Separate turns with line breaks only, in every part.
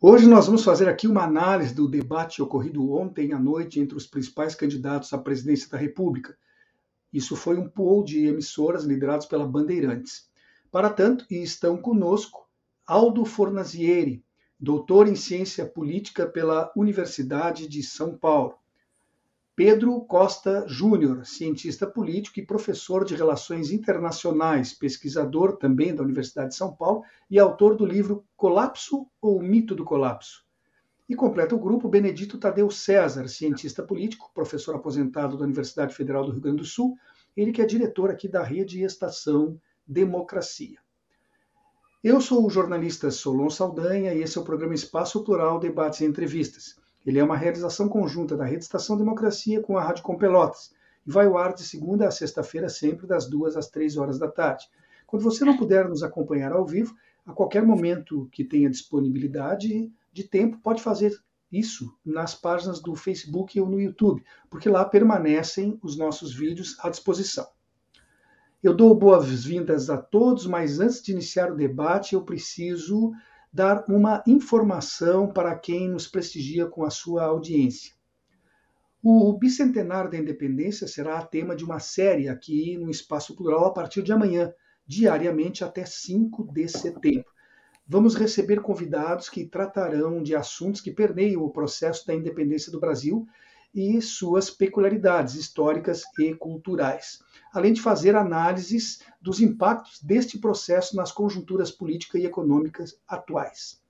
Hoje nós vamos fazer aqui uma análise do debate ocorrido ontem à noite entre os principais candidatos à presidência da República. Isso foi um pool de emissoras liderados pela Bandeirantes. Para tanto, estão conosco Aldo Fornazieri, doutor em ciência política pela Universidade de São Paulo. Pedro Costa Júnior, cientista político e professor de Relações Internacionais, pesquisador também da Universidade de São Paulo e autor do livro Colapso ou Mito do Colapso. E completa o grupo Benedito Tadeu César, cientista político, professor aposentado da Universidade Federal do Rio Grande do Sul, ele que é diretor aqui da Rede Estação Democracia. Eu sou o jornalista Solon Saldanha e esse é o programa Espaço Plural Debates e Entrevistas. Ele é uma realização conjunta da Rede Estação Democracia com a Rádio Com Pelotas e vai ao ar de segunda a sexta-feira, sempre das duas às três horas da tarde. Quando você não puder nos acompanhar ao vivo, a qualquer momento que tenha disponibilidade de tempo, pode fazer isso nas páginas do Facebook ou no YouTube, porque lá permanecem os nossos vídeos à disposição. Eu dou boas-vindas a todos, mas antes de iniciar o debate, eu preciso dar uma informação para quem nos prestigia com a sua audiência. O bicentenário da independência será tema de uma série aqui no Espaço Plural a partir de amanhã, diariamente até 5 de setembro. Vamos receber convidados que tratarão de assuntos que permeiam o processo da independência do Brasil e suas peculiaridades históricas e culturais além de fazer análises dos impactos deste processo nas conjunturas políticas e econômicas atuais.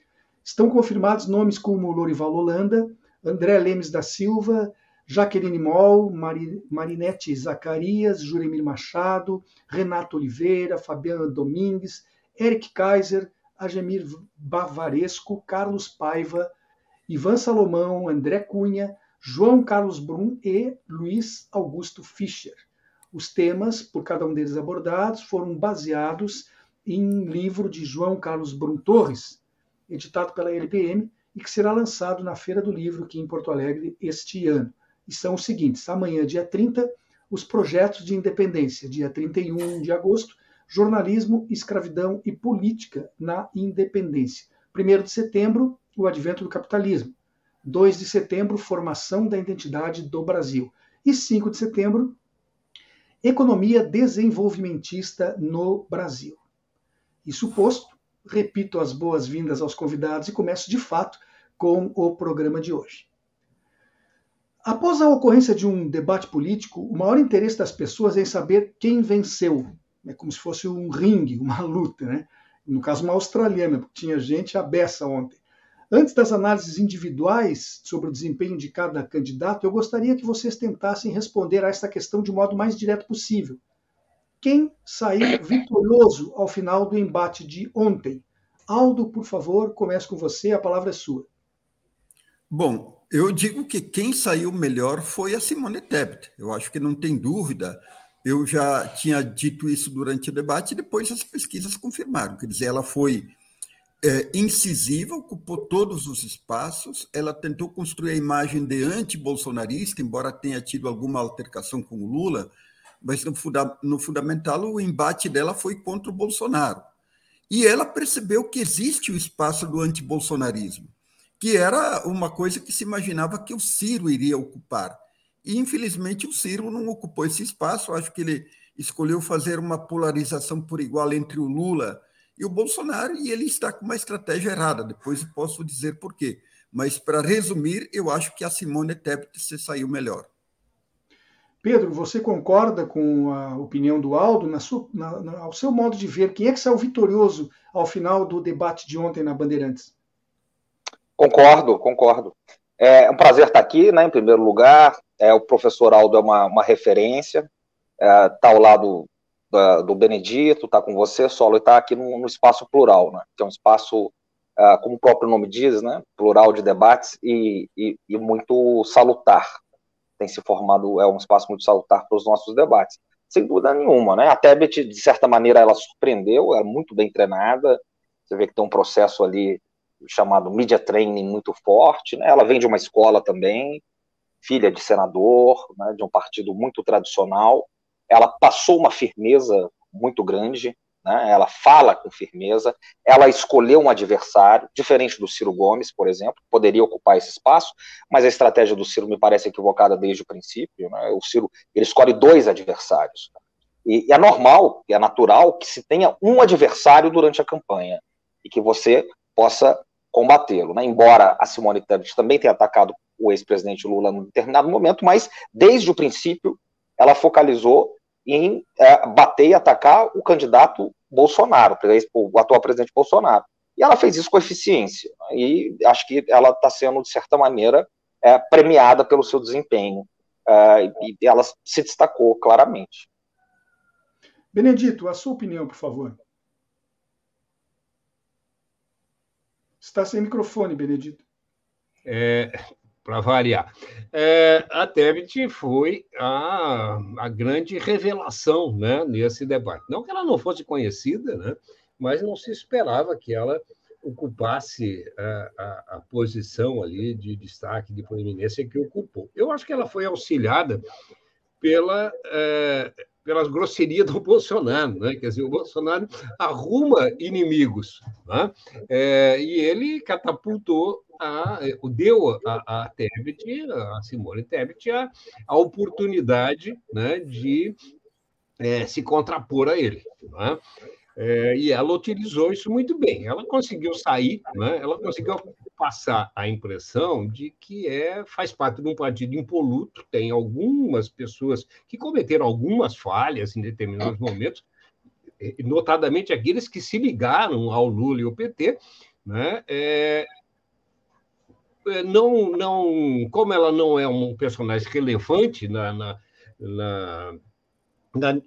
Estão confirmados nomes como Lorival Holanda, André Lemes da Silva, Jaqueline Moll, Marinete Zacarias, Juremir Machado, Renato Oliveira, Fabiana Domingues, Eric Kaiser, Agemir Bavaresco, Carlos Paiva, Ivan Salomão, André Cunha, João Carlos Brum e Luiz Augusto Fischer. Os temas, por cada um deles abordados, foram baseados em livro de João Carlos Brum Torres, editado pela LPM, e que será lançado na Feira do Livro aqui em Porto Alegre este ano. E são os seguintes: amanhã, dia 30, os projetos de independência, dia 31 de agosto, jornalismo, escravidão e política na independência. 1 de setembro, o advento do capitalismo. 2 de setembro, formação da identidade do Brasil. E 5 de setembro, economia desenvolvimentista no Brasil. Isso posto, repito as boas-vindas aos convidados e começo de fato com o programa de hoje. Após a ocorrência de um debate político, o maior interesse das pessoas é em saber quem venceu. É como se fosse um ringue, uma luta, né? No caso, uma australiana, porque tinha gente à beça ontem. Antes das análises individuais sobre o desempenho de cada candidato, eu gostaria que vocês tentassem responder a esta questão de modo mais direto possível. Quem saiu vitorioso ao final do embate de ontem? Aldo, por favor, comece com você, a palavra é sua.
Bom, eu digo que quem saiu melhor foi a Simone Tebet. Eu acho que não tem dúvida. Eu já tinha dito isso durante o debate e depois as pesquisas confirmaram. Quer dizer, ela foi é, incisiva, ocupou todos os espaços. Ela tentou construir a imagem de anti-bolsonarista, embora tenha tido alguma altercação com o Lula, mas no, funda no fundamental o embate dela foi contra o Bolsonaro. E ela percebeu que existe o espaço do anti-bolsonarismo, que era uma coisa que se imaginava que o Ciro iria ocupar. E, infelizmente, o Ciro não ocupou esse espaço. Acho que ele escolheu fazer uma polarização por igual entre o Lula e o Bolsonaro, e ele está com uma estratégia errada. Depois eu posso dizer por quê. Mas, para resumir, eu acho que a Simone Tebet se saiu melhor.
Pedro, você concorda com a opinião do Aldo, na sua, na, na, ao seu modo de ver, quem é que saiu vitorioso ao final do debate de ontem na Bandeirantes?
Concordo, concordo. É um prazer estar aqui, né, em primeiro lugar. É, o professor Aldo é uma, uma referência, está é, ao lado da, do Benedito, está com você, Solo, e está aqui no, no, espaço plural, né? que é um espaço, uh, como o próprio nome diz, né? plural de debates e, e, e muito salutar. tem se formado, é um espaço muito salutar para os nossos debates. Sem dúvida nenhuma, né? A Tebet, de certa maneira, ela surpreendeu, é muito bem treinada, você vê que tem um processo ali chamado media training muito forte, né? Ela vem de uma escola também, filha de senador, né, de um partido muito tradicional. Ela passou uma firmeza muito grande, né? ela fala com firmeza, ela escolheu um adversário, diferente do Ciro Gomes, por exemplo, poderia ocupar esse espaço, mas a estratégia do Ciro me parece equivocada desde o princípio. Né? O Ciro ele escolhe dois adversários. E, e é normal, é natural que se tenha um adversário durante a campanha e que você possa combatê-lo. Né? Embora a Simone Tebet também tenha atacado o ex-presidente Lula num determinado momento, mas desde o princípio ela focalizou em é, bater e atacar o candidato Bolsonaro, o atual presidente Bolsonaro. E ela fez isso com eficiência. E acho que ela está sendo, de certa maneira, é, premiada pelo seu desempenho. É, e ela se destacou claramente.
Benedito, a sua opinião, por favor. Está sem microfone, Benedito.
É, Para variar. É, a Tebet foi a, a grande revelação né, nesse debate. Não que ela não fosse conhecida, né, mas não se esperava que ela ocupasse a, a, a, posição ali de destaque, de proeminência que ocupou. Eu acho que ela foi auxiliada pela, é, pelas grosserias do Bolsonaro, né? Quer dizer, o Bolsonaro arruma inimigos, né? É, e ele catapultou a, deu a, a Tebet, a Simone Tebet, a, a oportunidade né, de é, se contrapor a ele. Né? É, e ela utilizou isso muito bem. Ela conseguiu sair, né? ela conseguiu passar a impressão de que é, faz parte de um partido impoluto, tem algumas pessoas que cometeram algumas falhas em determinados momentos, notadamente aqueles que se ligaram ao Lula e ao PT, né? É, é não, não, como ela não é um personagem relevante na, na, na, na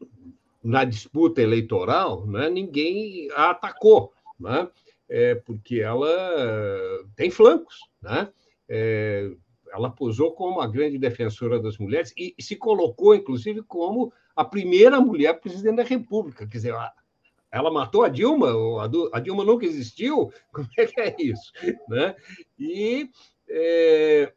na disputa eleitoral, né, ninguém a atacou, né, é, porque ela tem flancos. Né, é, ela posou como a grande defensora das mulheres e, e, se colocou, inclusive, como a primeira mulher presidente da República. Quer dizer, ela matou a Dilma, a Dilma nunca existiu? Como é que é isso? Né? E, é,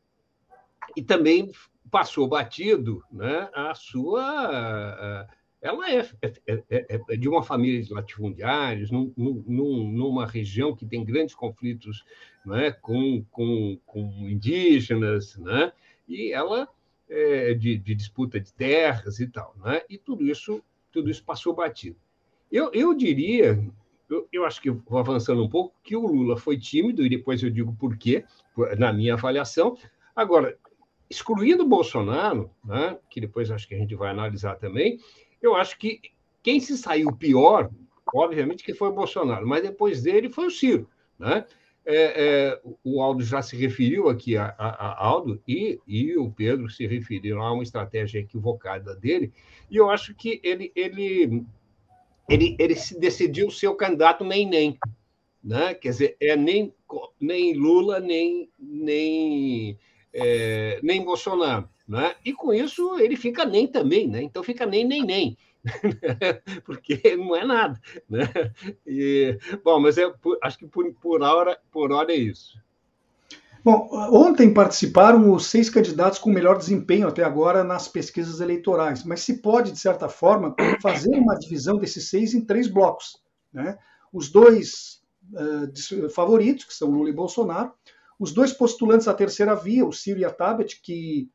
e também passou batido né, a sua ela é, é, é, é, de uma família de latifundiários, num, num, numa região que tem grandes conflitos né, com, com, com indígenas, né, e ela é de, de, disputa de terras e tal. Né, e tudo isso, tudo isso passou batido. Eu, eu diria, eu, eu acho que vou avançando um pouco, que o Lula foi tímido, e depois eu digo por quê, na minha avaliação. Agora, excluindo o Bolsonaro, né, que depois acho que a gente vai analisar também, eu acho que quem se saiu pior, obviamente, que foi o Bolsonaro, mas depois dele foi o Ciro. Né? É, é, o Aldo já se referiu aqui a, a, a, Aldo e, e o Pedro se referiram a uma estratégia equivocada dele, e eu acho que ele, ele, ele, ele se decidiu ser o candidato nem nem. Né? Quer dizer, é nem, nem Lula, nem, nem, é, nem Bolsonaro. Né? E com isso ele fica nem também, né? então fica nem, nem, nem. porque não é nada. Né? E, bom, mas é, acho que por, por, hora, por hora é isso.
Bom, ontem participaram os seis candidatos com melhor desempenho até agora nas pesquisas eleitorais, mas se pode, de certa forma, fazer uma divisão desses seis em três blocos. Né? Os dois uh, favoritos, que são Lula e Bolsonaro, os dois postulantes à terceira via, o Ciro e a Tabet, que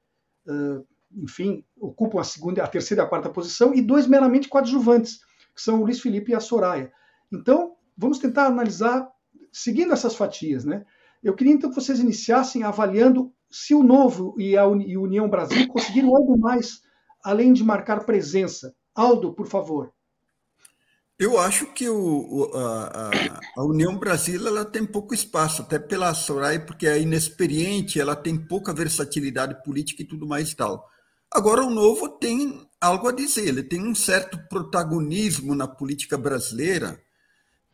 enfim, ocupam a segunda, a terceira e a quarta posição, e dois meramente coadjuvantes, que são o Luiz Felipe e a Soraya. Então, vamos tentar analisar, seguindo essas fatias, né? Eu queria então que vocês iniciassem avaliando se o Novo e a União Brasil conseguiram algo mais, além de marcar presença. Aldo, por favor.
Eu acho que o, a, a, União Brasil ela tem pouco espaço, até pela Soraya, porque é inexperiente, ela tem pouca versatilidade política e tudo mais e tal. Agora, o Novo tem algo a dizer, ele tem um certo protagonismo na política brasileira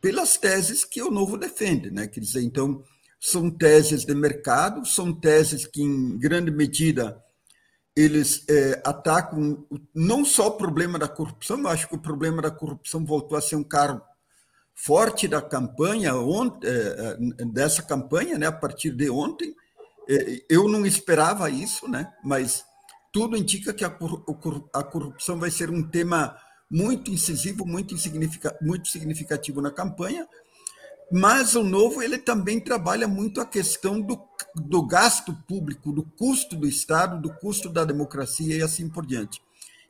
pelas teses que o Novo defende. Né? Quer dizer, então, são teses de mercado, são teses que, em grande medida, eles é, atacam não só o problema da corrupção, eu acho que o problema da corrupção voltou a ser um cargo forte da campanha, ontem, é, é, dessa campanha, né, a partir de ontem. É, eu não esperava isso, né, mas tudo indica que a, corrupção vai ser um tema muito incisivo, muito, muito significativo na campanha, mas o novo ele também trabalha muito a questão do, do gasto público, do custo do Estado, do custo da democracia e assim por diante.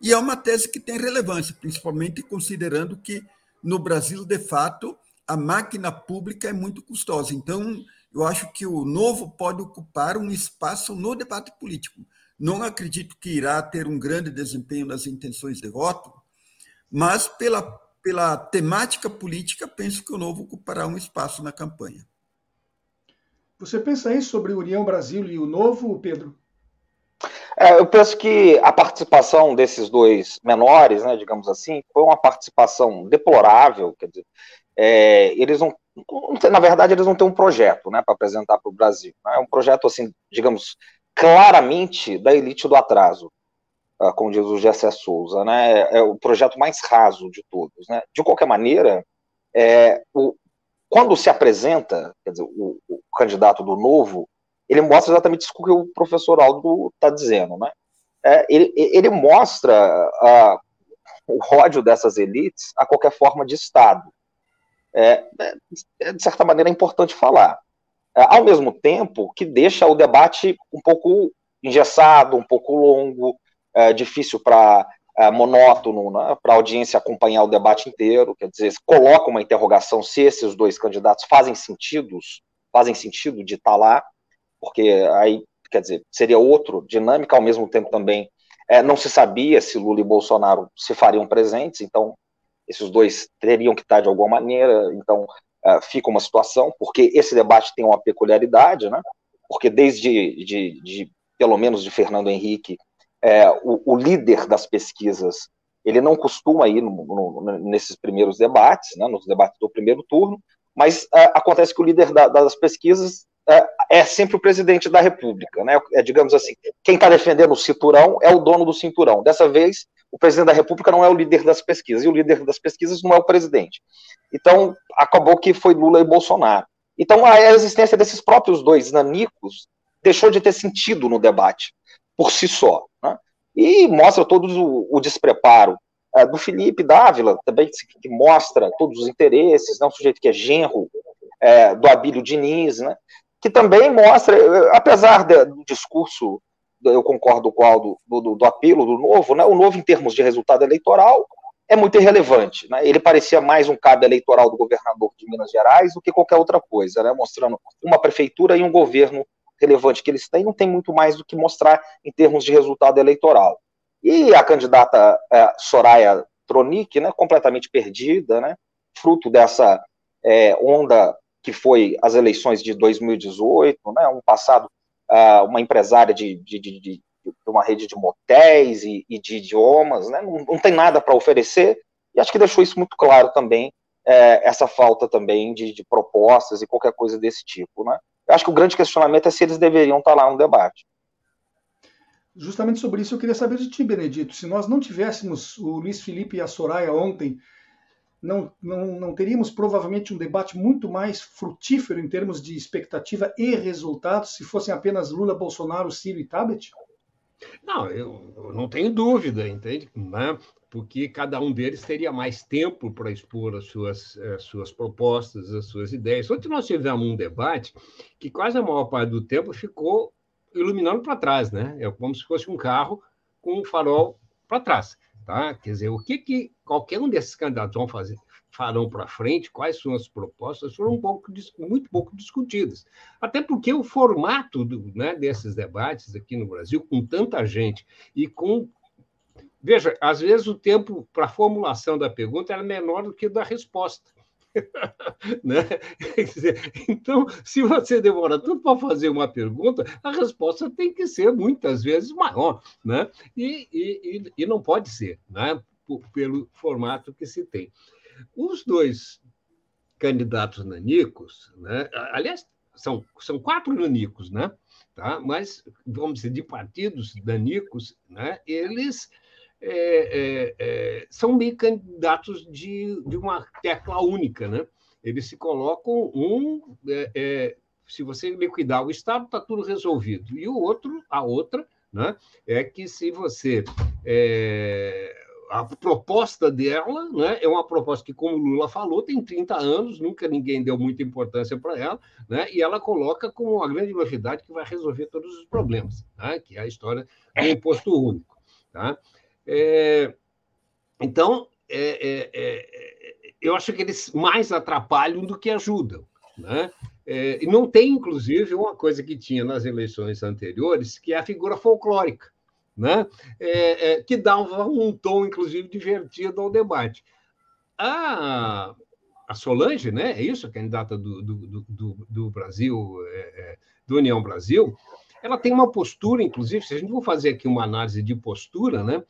E é uma tese que tem relevância, principalmente considerando que no Brasil, de fato, a máquina pública é muito custosa. Então, eu acho que o novo pode ocupar um espaço no debate político. Não acredito que irá ter um grande desempenho nas intenções de voto, mas pela pela temática política, penso que o Novo ocupará um espaço na campanha.
Você pensa isso sobre União Brasil e o Novo, Pedro?
É, eu penso que a participação desses dois menores, né, digamos assim, foi uma participação deplorável. Quer dizer, é, eles não, na verdade, eles não têm um projeto, né, para apresentar para o Brasil. Né, é um projeto assim, digamos, claramente da elite do atraso. Ah, como diz o Gessé Souza, né, é o projeto mais raso de todos. Né? De qualquer maneira, é, o, quando se apresenta, quer dizer, o, o, candidato do novo, ele mostra exatamente isso que o professor Aldo está dizendo. Né? É, ele, ele mostra o ódio dessas elites a qualquer forma de Estado. É, é, de certa maneira, é importante falar. É, ao mesmo tempo que deixa o debate um pouco engessado, um pouco longo, é, difícil para é, monótono, né, para a audiência acompanhar o debate inteiro, quer dizer, coloca uma interrogação se esses dois candidatos fazem sentidos, fazem sentido de estar tá lá, porque aí, quer dizer, seria outro dinâmica, ao mesmo tempo também é, não se sabia se Lula e Bolsonaro se fariam presentes, então esses dois teriam que estar de alguma maneira, então é, fica uma situação, porque esse debate tem uma peculiaridade, né, porque desde, de, de, pelo menos de Fernando Henrique, é, o, o, líder das pesquisas ele não costuma ir no, no, nesses primeiros debates, né, nos debates do primeiro turno, mas é, acontece que o líder da, das pesquisas é, é, sempre o presidente da República, né? É, digamos assim, quem está defendendo o cinturão é o dono do cinturão. Dessa vez, o presidente da República não é o líder das pesquisas, e o líder das pesquisas não é o presidente. Então, acabou que foi Lula e Bolsonaro. Então, a existência desses próprios dois nanicos deixou de ter sentido no debate por si só. E mostra todo o, o despreparo é, do Felipe Dávila, também que mostra todos os interesses, né? um sujeito que é genro é, do Abílio Diniz, né? que também mostra, apesar de, do discurso, eu concordo com o Aldo, do, do, apelo do novo, né? o novo em termos de resultado eleitoral é muito irrelevante. Né? Ele parecia mais um cabo eleitoral do governador de Minas Gerais do que qualquer outra coisa, né? mostrando uma prefeitura e um governo relevante que eles têm, não tem muito mais do que mostrar em termos de resultado eleitoral. E a candidata é, Soraya Tronic, né, completamente perdida, né, fruto dessa é, onda que foi as eleições de 2018, né, um passado, uh, uma empresária de, de, de, de, uma rede de motéis e, e de idiomas, né, não, não tem nada para oferecer, e acho que deixou isso muito claro também, é, essa falta também de, de, propostas e qualquer coisa desse tipo, né. Eu acho que o grande questionamento é se eles deveriam estar lá no debate.
Justamente sobre isso eu queria saber de ti, Benedito. Se nós não tivéssemos o Luiz Felipe e a Soraya ontem, não, não, não teríamos provavelmente um debate muito mais frutífero em termos de expectativa e resultados se fossem apenas Lula, Bolsonaro, Ciro e Tabet?
Não, eu, eu não tenho dúvida, entende? Né? Porque cada um deles teria mais tempo para expor as suas, as suas propostas, as suas ideias. Ontem nós tivemos um debate que quase a maior parte do tempo ficou iluminando para trás, né? É como se fosse um carro com um farol para trás, tá? Quer dizer, o que, que qualquer um desses candidatos vão fazer, farão para frente, quais são as propostas, foram um pouco, muito pouco discutidas. Até porque o formato do, né, desses debates aqui no Brasil, com tanta gente e com Veja, às vezes o tempo para a formulação da pergunta era menor do que da resposta. né? então, se você demora tanto para fazer uma pergunta, a resposta tem que ser muitas vezes maior, né? E, e, e não pode ser, né? pelo formato que se tem. Os dois candidatos nanicos, né? aliás, são, são quatro nanicos, né? Tá? Mas, vamos dizer, de partidos danicos, né? eles é, é, é, são meio candidatos de, de uma tecla única, né? Eles se colocam um, é, é, se você liquidar o Estado, está tudo resolvido. E o outro, a outra, né, é que se você a proposta dela né, é uma proposta que, como Lula falou, tem 30 anos, nunca ninguém deu muita importância para ela, né, e ela coloca como uma grande novidade que vai resolver todos os problemas, né, que é a história do imposto único. Tá? É, então, é, é, é, eu acho que eles mais atrapalham do que ajudam. Né? É, e não tem, inclusive, uma coisa que tinha nas eleições anteriores, que é a figura folclórica, né? É, que dava um tom, inclusive, divertido ao debate. A, a Solange, né? é isso, a candidata do, do, do, do Brasil, do União Brasil, ela tem uma postura, inclusive, se a gente for fazer aqui uma análise de postura, né?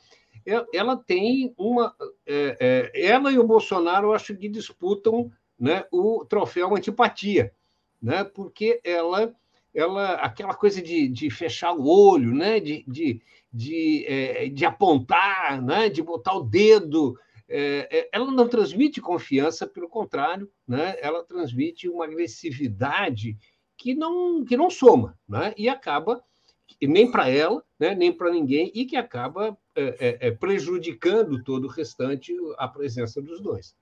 Ela tem uma. É, é, ela e o Bolsonaro, eu acho que disputam né, o troféu antipatia, né, porque ela, ela aquela coisa de, de fechar o olho, né, de, de, de, é, de apontar, né, de botar o dedo. É, é, ela não transmite confiança, pelo contrário, né, ela transmite uma agressividade que não, que não soma, né, e acaba nem para ela, né, nem para ninguém, e que acaba é, é, é, prejudicando todo o restante a presença dos dois.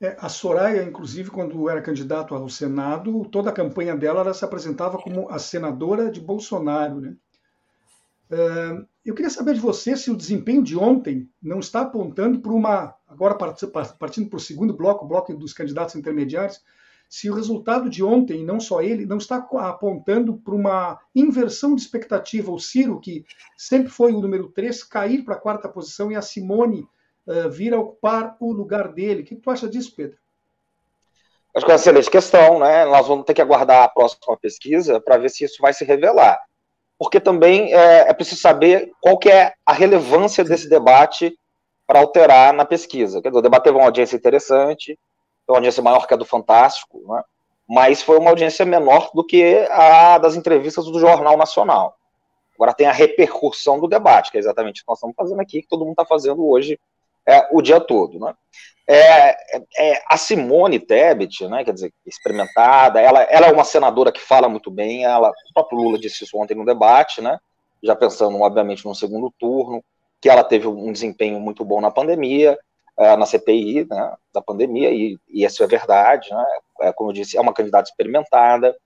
É, a Soraya, inclusive, quando era candidato ao Senado, toda a campanha dela ela se apresentava como a senadora de Bolsonaro. Né? É, eu queria saber de você se o desempenho de ontem não está apontando para uma. Agora, partindo para o segundo bloco, o bloco dos candidatos intermediários, se o resultado de ontem, não só ele, não está apontando para uma inversão de expectativa. O Ciro, que sempre foi o número 3, cair para a quarta posição e a Simone uh, vir a ocupar o lugar dele. O que tu acha disso, Pedro?
Acho que é uma excelente questão, né? Nós vamos ter que aguardar a próxima pesquisa para ver se isso vai se revelar. Porque também é, é preciso saber qual que é a relevância desse debate para alterar na pesquisa. Quer dizer, o debate teve uma audiência interessante, uma audiência maior que a do Fantástico, né? mas foi uma audiência menor do que a das entrevistas do Jornal Nacional. Agora tem a repercussão do debate, que é exatamente o que nós estamos fazendo aqui, que todo mundo está fazendo hoje é, o dia todo. Né? É, é, a Simone Tebet, né, quer dizer, experimentada, ela, ela é uma senadora que fala muito bem, ela, o próprio Lula disse isso ontem no debate, né, já pensando, obviamente, no segundo turno, que ela teve um desempenho muito bom na pandemia, uh, na CPI né, da pandemia, e, e, isso é verdade, né, é, como eu disse, é uma candidata experimentada,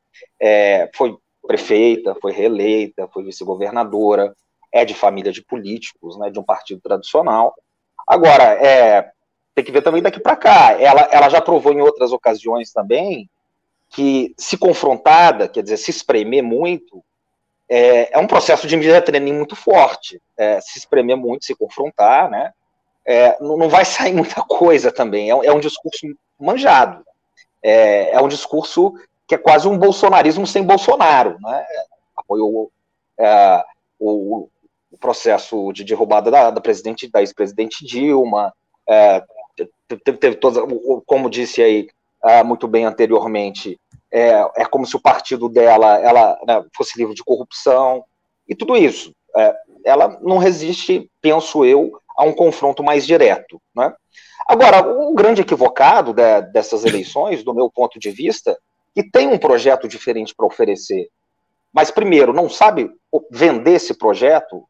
é, foi prefeita, foi reeleita, foi vice-governadora, é de família de políticos, né, de um partido tradicional. Agora, é, tem que ver também daqui para cá. Ela, ela já provou em outras ocasiões também que, se confrontada, quer dizer, se espremer muito, é, é um processo de media training muito forte. É, se espremer muito, se confrontar, né? É, não vai sair muita coisa também. É, é um discurso manjado. É, é, um discurso que é quase um bolsonarismo sem Bolsonaro. Né? Apoiou é, o, o, processo de derrubada da, da presidente, da ex-presidente Dilma, é, teve, teve todas, como disse aí é, muito bem anteriormente, é, como se o partido dela ela, né, fosse livre de corrupção, e tudo isso. Ela não resiste, penso eu, a um confronto mais direto. Né? Agora, o grande equivocado de, dessas eleições, do meu ponto de vista, que tem um projeto diferente para oferecer, mas primeiro não sabe vender esse projeto,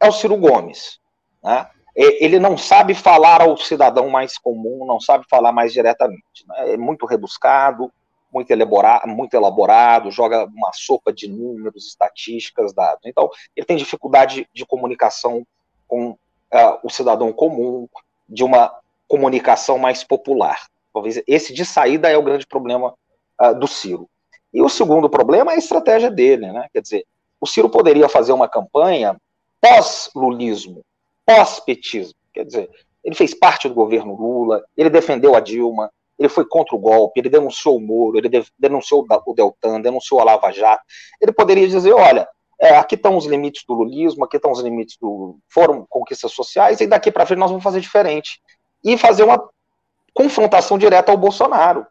é o Ciro Gomes. Né? Ele não sabe falar ao cidadão mais comum, não sabe falar mais diretamente. Né? É muito rebuscado, muito elaborado, muito elaborado, joga uma sopa de números, estatísticas, dados. Então, ele tem dificuldade de comunicação com uh, o cidadão comum, de uma comunicação mais popular. Talvez esse de saída é o grande problema uh, do Ciro. E o segundo problema é a estratégia dele, né? Quer dizer, o Ciro poderia fazer uma campanha pós-lulismo, pós-petismo. Quer dizer, ele fez parte do governo Lula, ele defendeu a Dilma, ele foi contra o golpe, ele denunciou o Moro, ele denunciou o Deltan, denunciou a Lava Jato. Ele poderia dizer: olha, é, aqui estão os limites do lulismo, aqui estão os limites do Fórum Conquistas Sociais, e daqui para frente nós vamos fazer diferente. E fazer uma confrontação direta ao Bolsonaro.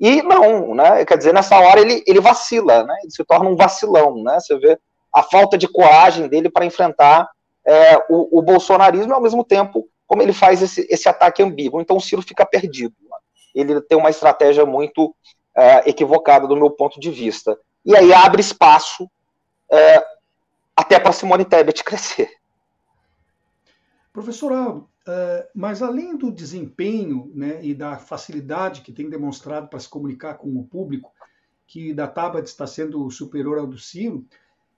E não, né? Quer dizer, nessa hora ele, ele vacila, né? Ele se torna um vacilão, né? Você vê a falta de coragem dele para enfrentar é, o, o, bolsonarismo e, ao mesmo tempo, como ele faz esse, esse ataque ambíguo. Então, o Ciro fica perdido. Né? Ele tem uma estratégia muito é, equivocada, do meu ponto de vista. E aí abre espaço é, até para Simone Tebet crescer.
Professor Aldo, é, mas além do desempenho né, e da facilidade que tem demonstrado para se comunicar com o público, que da Tabet está sendo superior ao do Ciro,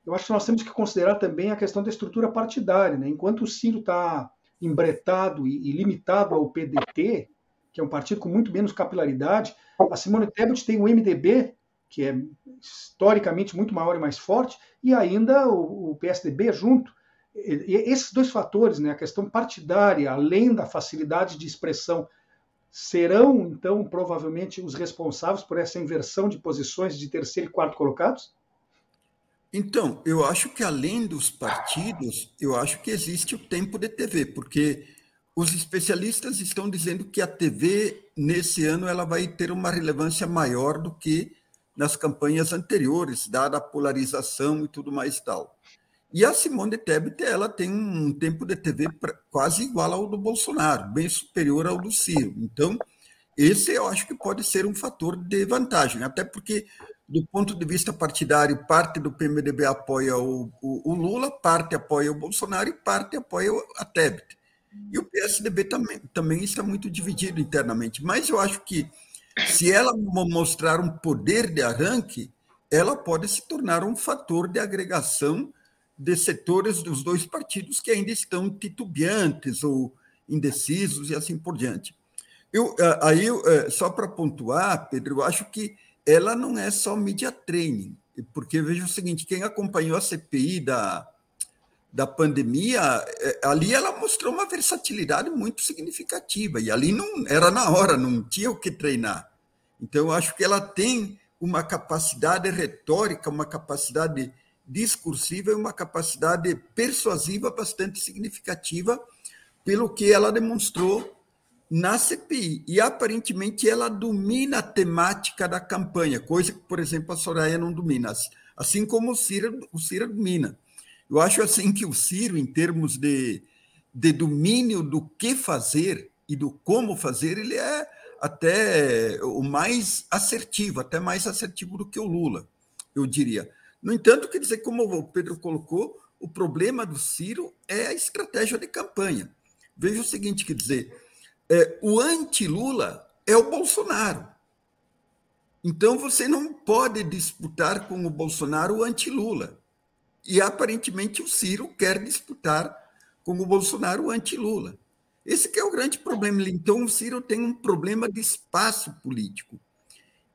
eu acho que nós temos que considerar também a questão da estrutura partidária. Né? Enquanto o Ciro está embretado e, limitado ao PDT, que é um partido com muito menos capilaridade, a Simone Tebet tem o MDB, que é historicamente muito maior e mais forte, e ainda o, o PSDB junto. E, esses dois fatores, né, a questão partidária, além da facilidade de expressão, serão, então, provavelmente os responsáveis por essa inversão de posições de terceiro e quarto colocados?
Então, eu acho que além dos partidos, eu acho que existe o tempo de TV, porque os especialistas estão dizendo que a TV nesse ano ela vai ter uma relevância maior do que nas campanhas anteriores, dada a polarização e tudo mais e tal. E a Simone Tebet ela tem um tempo de TV quase igual ao do Bolsonaro, bem superior ao do Ciro. Então, esse eu acho que pode ser um fator de vantagem, até porque do ponto de vista partidário, parte do PMDB apoia o, o, o, Lula, parte apoia o Bolsonaro e parte apoia a Tebet. E o PSDB também, também está muito dividido internamente. Mas eu acho que, se ela mostrar um poder de arranque, ela pode se tornar um fator de agregação de setores dos dois partidos que ainda estão titubeantes ou indecisos e assim por diante. Eu, eh, aí, eh, só para pontuar, Pedro, eu acho que ela não é só media training, porque veja o seguinte, quem acompanhou a CPI da, da pandemia, é, ali ela mostrou uma versatilidade muito significativa, e ali não era na hora, não tinha o que treinar. Então, eu acho que ela tem uma capacidade retórica, uma capacidade discursiva e uma capacidade persuasiva bastante significativa pelo que ela demonstrou na CPI. E aparentemente ela domina a temática da campanha, coisa que, por exemplo, a Soraya não domina, assim como o Ciro, o domina. Eu acho assim que o Ciro, em termos de, de domínio do que fazer e do como fazer, ele é até o mais assertivo, até mais assertivo do que o Lula, eu diria. No entanto, quer dizer, como o Pedro colocou, o problema do Ciro é a estratégia de campanha. Veja o seguinte, quer dizer, é, o anti-Lula é o Bolsonaro. Então você não pode disputar com o Bolsonaro o anti-Lula. E aparentemente o Ciro quer disputar com o Bolsonaro anti-Lula. Esse que é o grande problema. Então o Ciro tem um problema de espaço político.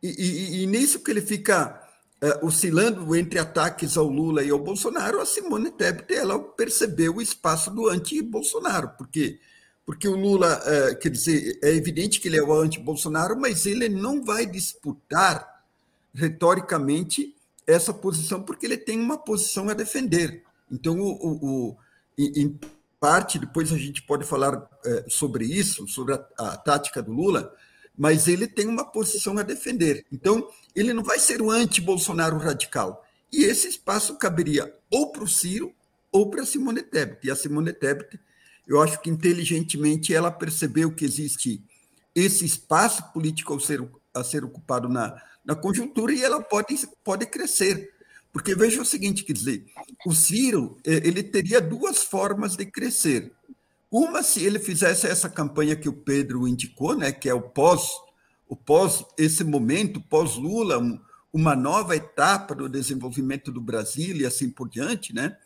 E, e, e nisso que ele fica uh, oscilando entre ataques ao Lula e ao Bolsonaro, a Simone Tebet ela percebeu o espaço do anti-Bolsonaro, porque porque o Lula, é, quer dizer, é evidente que ele é o anti-Bolsonaro, mas ele não vai disputar retoricamente essa posição, porque ele tem uma posição a defender. Então, o, o, o em parte, depois a gente pode falar é, sobre isso, sobre a, a tática do Lula, mas ele tem uma posição a defender. Então, ele não vai ser o anti-Bolsonaro radical. E esse espaço caberia ou para o Ciro ou para a Simone Tebet. E a Simone Tebet eu acho que inteligentemente ela percebeu que existe esse espaço político a ser, a ser ocupado na, na conjuntura e ela pode, pode crescer. Porque veja o seguinte, quer dizer, o Ciro eh, ele teria duas formas de crescer. Uma, se ele fizesse essa campanha que o Pedro indicou, né, que é o pós, o pós esse momento, pós Lula, um, uma nova etapa do desenvolvimento do Brasil e assim por diante, né?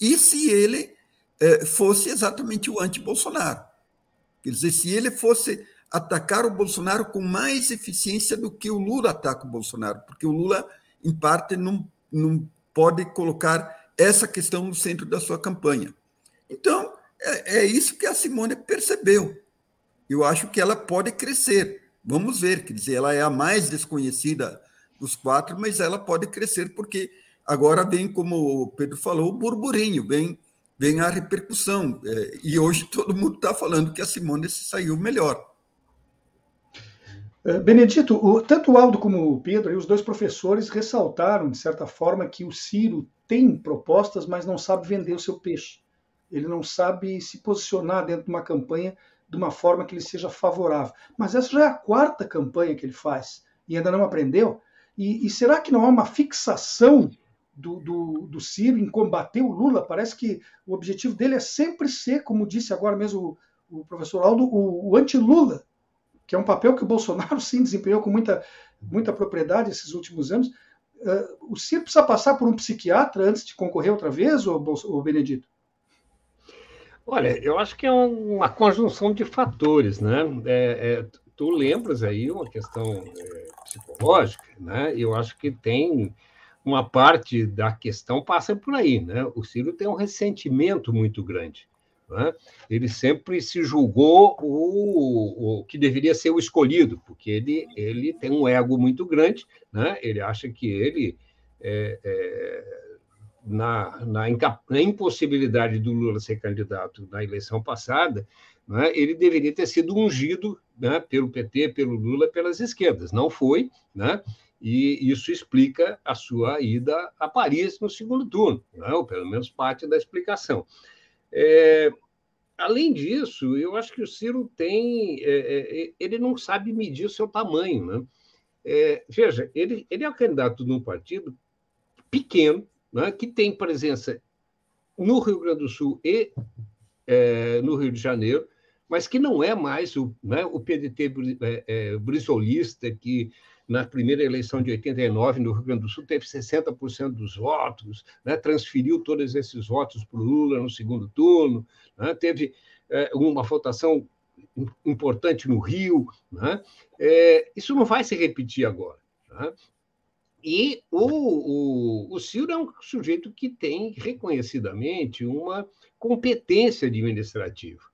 E se ele é, fosse exatamente o anti-Bolsonaro. Quer dizer, se ele fosse atacar o Bolsonaro com mais eficiência do que o Lula ataca o Bolsonaro, porque o Lula, em parte, não, não pode colocar essa questão no centro da sua campanha. Então, é, é isso que a Simone percebeu. Eu acho que ela pode crescer. Vamos ver, quer dizer, ela é a mais desconhecida dos quatro, mas ela pode crescer porque agora vem, como o Pedro falou, o burburinho, vem vem a repercussão. É, e hoje todo mundo está falando que a Simone se saiu melhor.
Uh, Benedito, o, tanto o Aldo como o Pedro, os dois professores, ressaltaram, de certa forma, que o Ciro tem propostas, mas não sabe vender o seu peixe. Ele não sabe se posicionar dentro de uma campanha de uma forma que lhe seja favorável. Mas essa já é a quarta campanha que ele faz e ainda não aprendeu. E, e será que não há uma fixação do, do, do, Ciro em combater o Lula? Parece que o objetivo dele é sempre ser, como disse agora mesmo o, o professor Aldo, o, o anti-Lula, que é um papel que o Bolsonaro sim desempenhou com muita, muita propriedade esses últimos anos. Uh, o Ciro precisa passar por um psiquiatra antes de concorrer outra vez, ou, ou Benedito?
Olha, eu acho que é uma conjunção de fatores, né? É, é, tu lembras aí uma questão é, psicológica, né? Eu acho que tem uma parte da questão passa por aí, né? O Ciro tem um ressentimento muito grande. Né? Ele sempre se julgou o, o, que deveria ser o escolhido, porque ele, ele tem um ego muito grande, né? ele acha que ele, é, é, na, na, na, impossibilidade do Lula ser candidato na eleição passada, né? ele deveria ter sido ungido né? pelo PT, pelo Lula, pelas esquerdas. Não foi, né? e isso explica a sua ida a Paris no segundo turno, né? ou pelo menos parte da explicação. É, além disso, eu acho que o Ciro tem. É, é, ele não sabe medir o seu tamanho. Né? É, veja, ele, ele é um candidato de um partido pequeno, né, que tem presença no Rio Grande do Sul e é, no Rio de Janeiro, mas que não é mais o, né, o PDT é, é, brisolista que na primeira eleição de 89, no Rio Grande do Sul, teve 60% dos votos, né, transferiu todos esses votos para o Lula no segundo turno, né, teve é, uma votação importante no Rio. Né, é, isso não vai se repetir agora. Né, e o, o, o Ciro é um sujeito que tem reconhecidamente uma competência administrativa.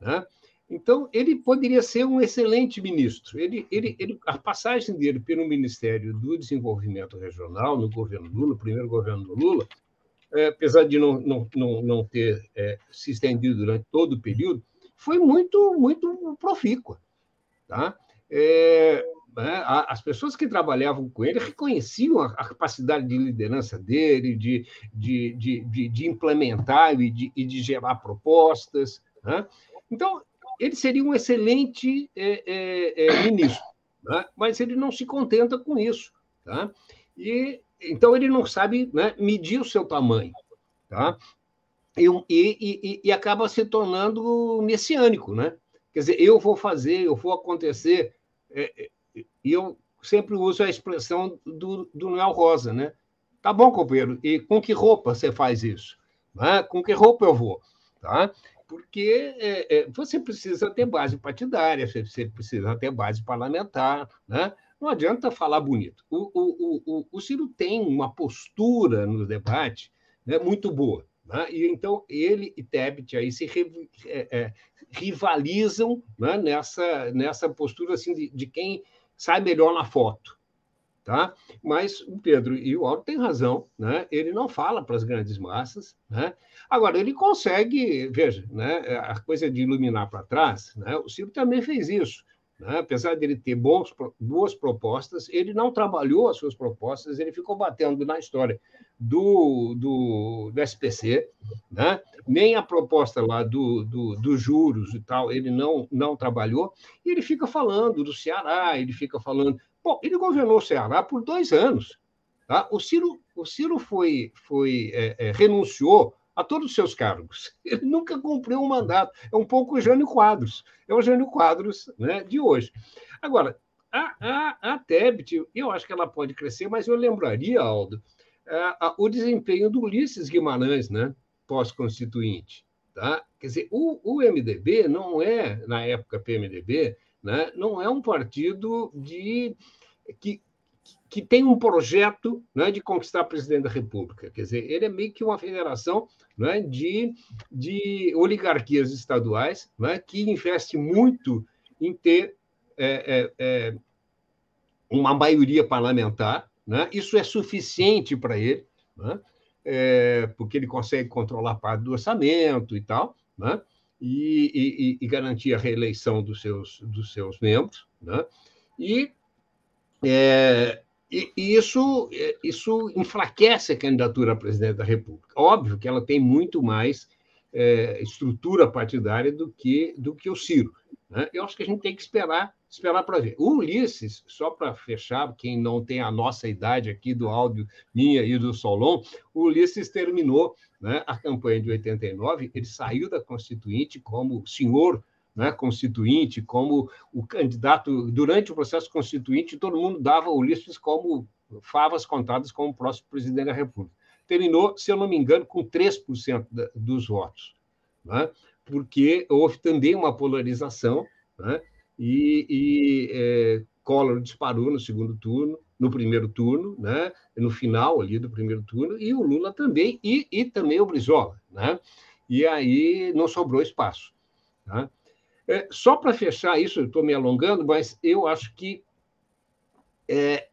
Né? Então, ele poderia ser um excelente ministro. Ele, ele, ele, a passagem dele pelo Ministério do Desenvolvimento Regional, no governo Lula, primeiro governo do Lula, é, apesar de não, não, não, não ter é, se estendido durante todo o período, foi muito, muito profícua. Tá? É, né, as pessoas que trabalhavam com ele reconheciam a, a capacidade de liderança dele, de, de, de, de, implementar e de, e de gerar propostas. Né? Então, ele seria um excelente é, é, é, ministro, né? mas ele não se contenta com isso. Tá? E, então, ele não sabe né, medir o seu tamanho. Tá? E, e, e, acaba se tornando messiânico. Né? Quer dizer, eu vou fazer, eu vou acontecer. É, é, e eu sempre uso a expressão do, do Noel Rosa. Né? Tá bom, companheiro, e com que roupa você faz isso? Né? Com que roupa eu vou? Tá? Porque é, é, você precisa ter base partidária, você precisa ter base parlamentar, né? Não adianta falar bonito. O, o, o, o Ciro tem uma postura no debate né, muito boa. Né? E então ele e Tebet aí se é, é, rivalizam né, nessa, nessa postura assim, de, de quem sai melhor na foto. Tá? Mas o Pedro e o Aldo têm razão, né? ele não fala para as grandes massas. Né? Agora, ele consegue, veja, né? a coisa de iluminar para trás, né? o Ciro também fez isso. Né? Apesar de ele ter bons, boas propostas, ele não trabalhou as suas propostas, ele ficou batendo na história do, do, do SPC, né? nem a proposta lá do, do, dos juros e tal, ele não, não trabalhou, e ele fica falando do Ceará, ele fica falando Bom, ele governou o Ceará por dois anos. Tá? O Ciro, o Ciro foi, foi é, é, renunciou a todos os seus cargos. Ele nunca cumpriu um mandato. É um pouco o Jânio Quadros. É o Jânio Quadros né, de hoje. Agora, a, a, a Tebet, eu acho que ela pode crescer, mas eu lembraria, Aldo, a, a, o desempenho do Ulisses Guimarães, né, pós-constituinte. Tá? Quer dizer, o, o MDB não é, na época PMDB, né, não é um partido de que, que tem um projeto né, de conquistar presidente da República. Quer dizer, ele é meio que uma federação né, de, de oligarquias estaduais né, que investe muito em ter é, é, é, uma maioria parlamentar. Né? Isso é suficiente para ele, né? É, porque ele consegue controlar parte do orçamento e tal. Né? E, e, e garantir a reeleição dos seus, dos seus membros. Né? E, é, e, isso, é, isso enfraquece a candidatura a presidente da República. Óbvio que ela tem muito mais é, estrutura partidária do que, do que o Ciro. Né? Eu acho que a gente tem que esperar esperar para ver. O Ulisses, só para fechar, quem não tem a nossa idade aqui do áudio minha e do Solon, o Ulisses terminou né, a campanha de 89, ele saiu da Constituinte como senhor né, constituinte, como o candidato. Durante o processo constituinte, todo mundo dava o Ulisses como favas contadas como próximo presidente da República. Terminou, se eu não me engano, com 3% dos votos, né, porque houve também uma polarização. Né, e, e é, Collor disparou no segundo turno, no primeiro turno, né? no final ali do primeiro turno, e o Lula também, e, e também o Brizola. Né? E aí não sobrou espaço. Né? É, só para fechar isso, estou me alongando, mas eu acho que é,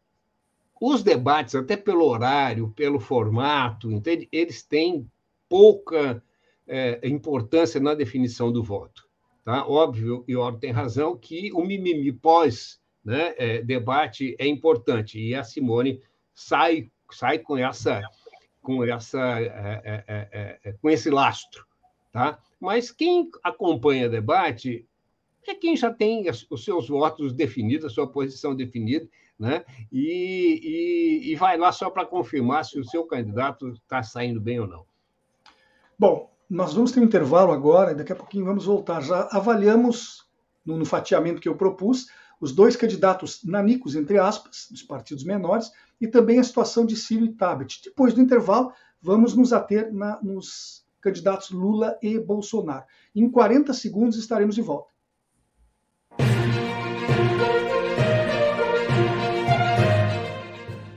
os debates, até pelo horário, pelo formato, entende? eles têm pouca é, importância na definição do voto. Tá? Óbvio, e Oro tem razão, que o mimimi pós né, é, debate é importante, e a Simone sai, sai com essa com essa é é, é, é, é, com esse lastro, tá? Mas quem acompanha debate é quem já tem os seus votos definidos, a sua posição definida, né? E, e, e vai lá só para confirmar se o seu candidato está saindo bem ou não.
Bom, nós vamos ter um intervalo agora e daqui a pouquinho vamos voltar. Já avaliamos, no, no fatiamento que eu propus, os dois candidatos nanicos, entre aspas, dos partidos menores, e também a situação de Ciro e Tabet. Depois do intervalo, vamos nos ater na, nos candidatos Lula e Bolsonaro. Em 40 segundos estaremos de volta.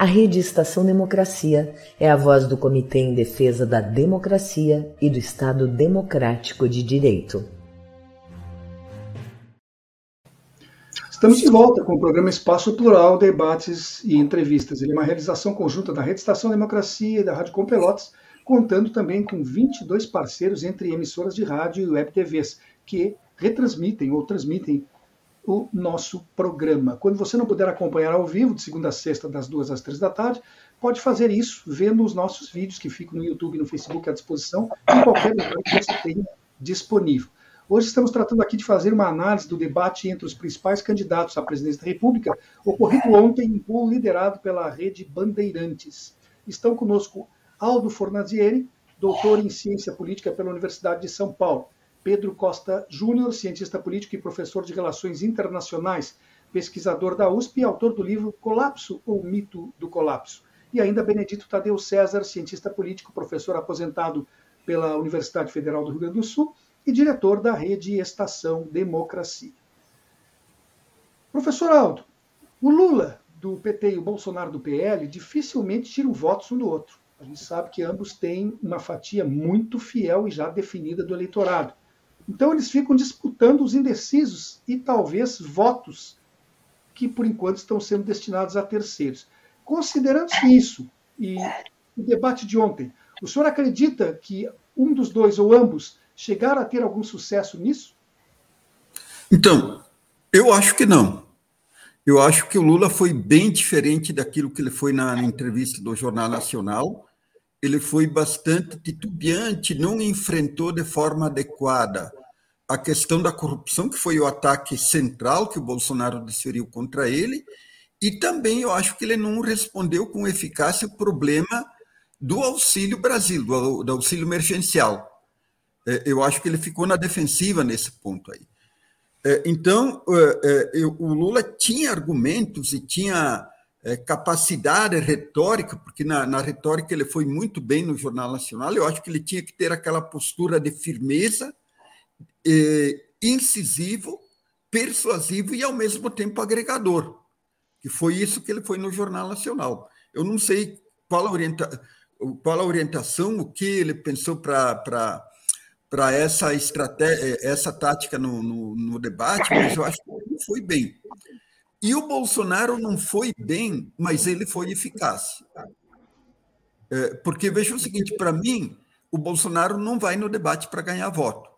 A Rede Estação Democracia é a voz do Comitê em Defesa da Democracia e do Estado Democrático de Direito.
Estamos de volta com o programa Espaço Plural, debates e entrevistas. Ele é uma realização conjunta da Rede Estação Democracia e da Rádio Com Pelotas, contando também com 22 parceiros entre emissoras de rádio e web TVs, que retransmitem ou transmitem o nosso programa. Quando você não puder acompanhar ao vivo, de segunda a sexta, das duas às três da tarde, pode fazer isso vendo os nossos vídeos que ficam no YouTube e no Facebook à disposição, em qualquer lugar que você tenha disponível. Hoje estamos tratando aqui de fazer uma análise do debate entre os principais candidatos à presidência da República, ocorrido ontem em voo liderado pela rede Bandeirantes. Estão conosco Aldo Fornazieri, doutor em ciência política pela Universidade de São Paulo. Pedro Costa Júnior, cientista político e professor de Relações Internacionais, pesquisador da USP e autor do livro Colapso ou Mito do Colapso. E ainda Benedito Tadeu César, cientista político, professor aposentado pela Universidade Federal do Rio Grande do Sul e diretor da rede Estação Democracia. Professor Aldo, o Lula do PT e o Bolsonaro do PL dificilmente tiram votos um do outro. A gente sabe que ambos têm uma fatia muito fiel e já definida do eleitorado. Então eles ficam disputando os indecisos e talvez votos que por enquanto estão sendo destinados a terceiros. Considerando isso e o debate de ontem, o senhor acredita que um dos dois ou ambos chegaram a ter algum sucesso nisso?
Então, eu acho que não. Eu acho que o Lula foi bem diferente daquilo que ele foi na entrevista do Jornal Nacional. Ele foi bastante titubeante, não enfrentou de forma adequada a questão da corrupção, que foi o ataque central que o Bolsonaro desferiu contra ele, e também eu acho que ele não respondeu com eficácia o problema do Auxílio Brasil, do, do auxílio emergencial. É, eu acho que ele ficou na defensiva nesse ponto aí. É, então, é, o Lula tinha argumentos e tinha capacidade retórica, porque na, na retórica ele foi muito bem no Jornal Nacional, eu acho que ele tinha que ter aquela postura de firmeza, incisivo, persuasivo e, ao mesmo tempo, agregador. que foi isso que ele foi no Jornal Nacional. Eu não sei qual a, orienta, qual a orientação, o que ele pensou para para essa estratégia, essa tática no, no, no, debate, mas eu acho que ele foi bem. E o Bolsonaro não foi bem, mas ele foi eficaz. É, porque veja o seguinte: para mim, o Bolsonaro não vai no debate para ganhar voto.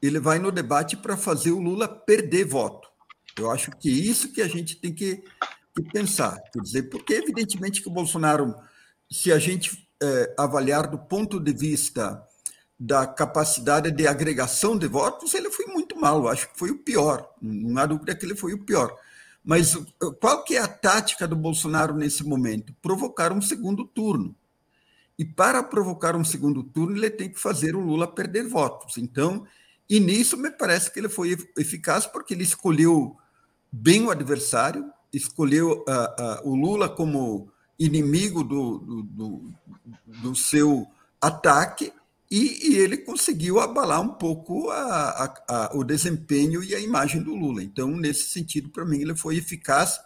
Ele vai no debate para fazer o Lula perder voto. Eu acho que isso que a gente tem que, que pensar. Quer dizer, porque evidentemente que o Bolsonaro, se a gente é, avaliar do ponto de vista da capacidade de agregação de votos, ele foi muito mal, acho que foi o pior, não há dúvida que ele foi o pior. Mas qual que é a tática do Bolsonaro nesse momento? Provocar um segundo turno. E para provocar um segundo turno, ele tem que fazer o Lula perder votos. Então, e nisso me parece que ele foi eficaz, porque ele escolheu bem o adversário, escolheu uh, uh, o Lula como inimigo do, do, do, do seu ataque e, e, ele conseguiu abalar um pouco a, a, a, o desempenho e a imagem do Lula. Então, nesse sentido, para mim, ele foi eficaz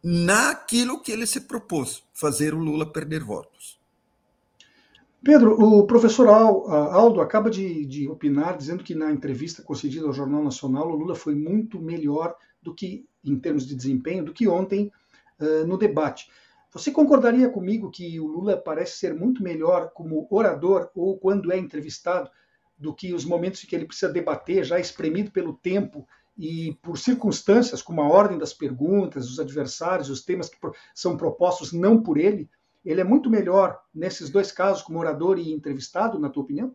naquilo que ele se propôs, fazer o Lula perder votos.
Pedro, o professor Aldo acaba de, de, opinar dizendo que na entrevista concedida ao Jornal Nacional, o Lula foi muito melhor do que, em termos de desempenho, do que ontem uh, no debate. Você concordaria comigo que o Lula parece ser muito melhor como orador ou quando é entrevistado do que os momentos em que ele precisa debater, já espremido pelo tempo e por circunstâncias, como a ordem das perguntas, os adversários, os temas que são propostos não por ele? Ele é muito melhor nesses dois casos, como orador e entrevistado, na tua opinião?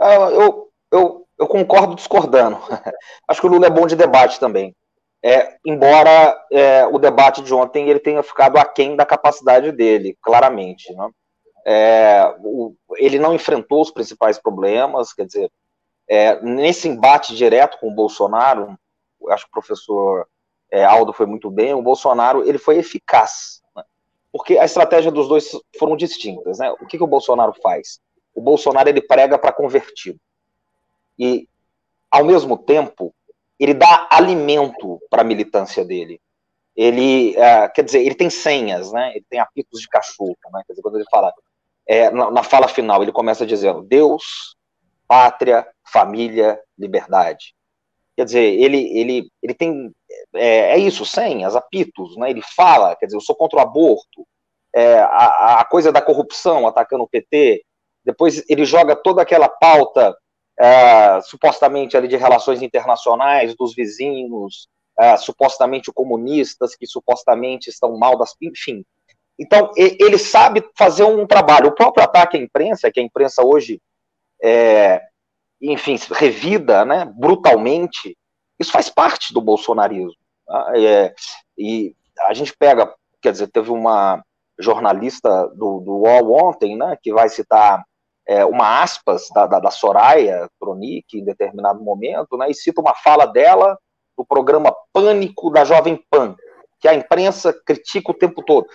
Ah, eu, eu, eu concordo discordando. Acho que o Lula é bom de debate também é, embora é, o debate de ontem ele tenha ficado aquém da capacidade dele, claramente. Né? É, o, ele não enfrentou os principais problemas, quer dizer, é, nesse embate direto com o Bolsonaro, acho que o professor é, Aldo foi muito bem, o Bolsonaro ele foi eficaz, né? porque a estratégia dos dois foram distintas. Né? O que, que o Bolsonaro faz? O Bolsonaro ele prega para convertido. E, ao mesmo tempo, ele dá alimento para a militância dele. Ele, uh, quer dizer, ele tem senhas, né? Ele tem apitos de cachorro, né? Quer dizer, quando ele fala, é, na, na, fala final, ele começa dizendo Deus, pátria, família, liberdade. Quer dizer, ele, ele, ele tem, é, é isso, senhas, apitos, né? Ele fala, quer dizer, eu sou contra o aborto, é, a, a coisa da corrupção atacando o PT, depois ele joga toda aquela pauta é, supostamente ali de relações internacionais, dos vizinhos, é, supostamente comunistas, que supostamente estão mal das. Enfim. Então, ele sabe fazer um trabalho. O próprio ataque à imprensa, que a imprensa hoje, é, enfim, revida né, brutalmente, isso faz parte do bolsonarismo. Tá? É, e a gente pega, quer dizer, teve uma jornalista do, do UOL ontem, né, que vai citar é, uma aspas da, da, da Soraya Tronic em determinado momento, né, e cita uma fala dela no programa Pânico da Jovem Pan, que a imprensa critica o tempo todo,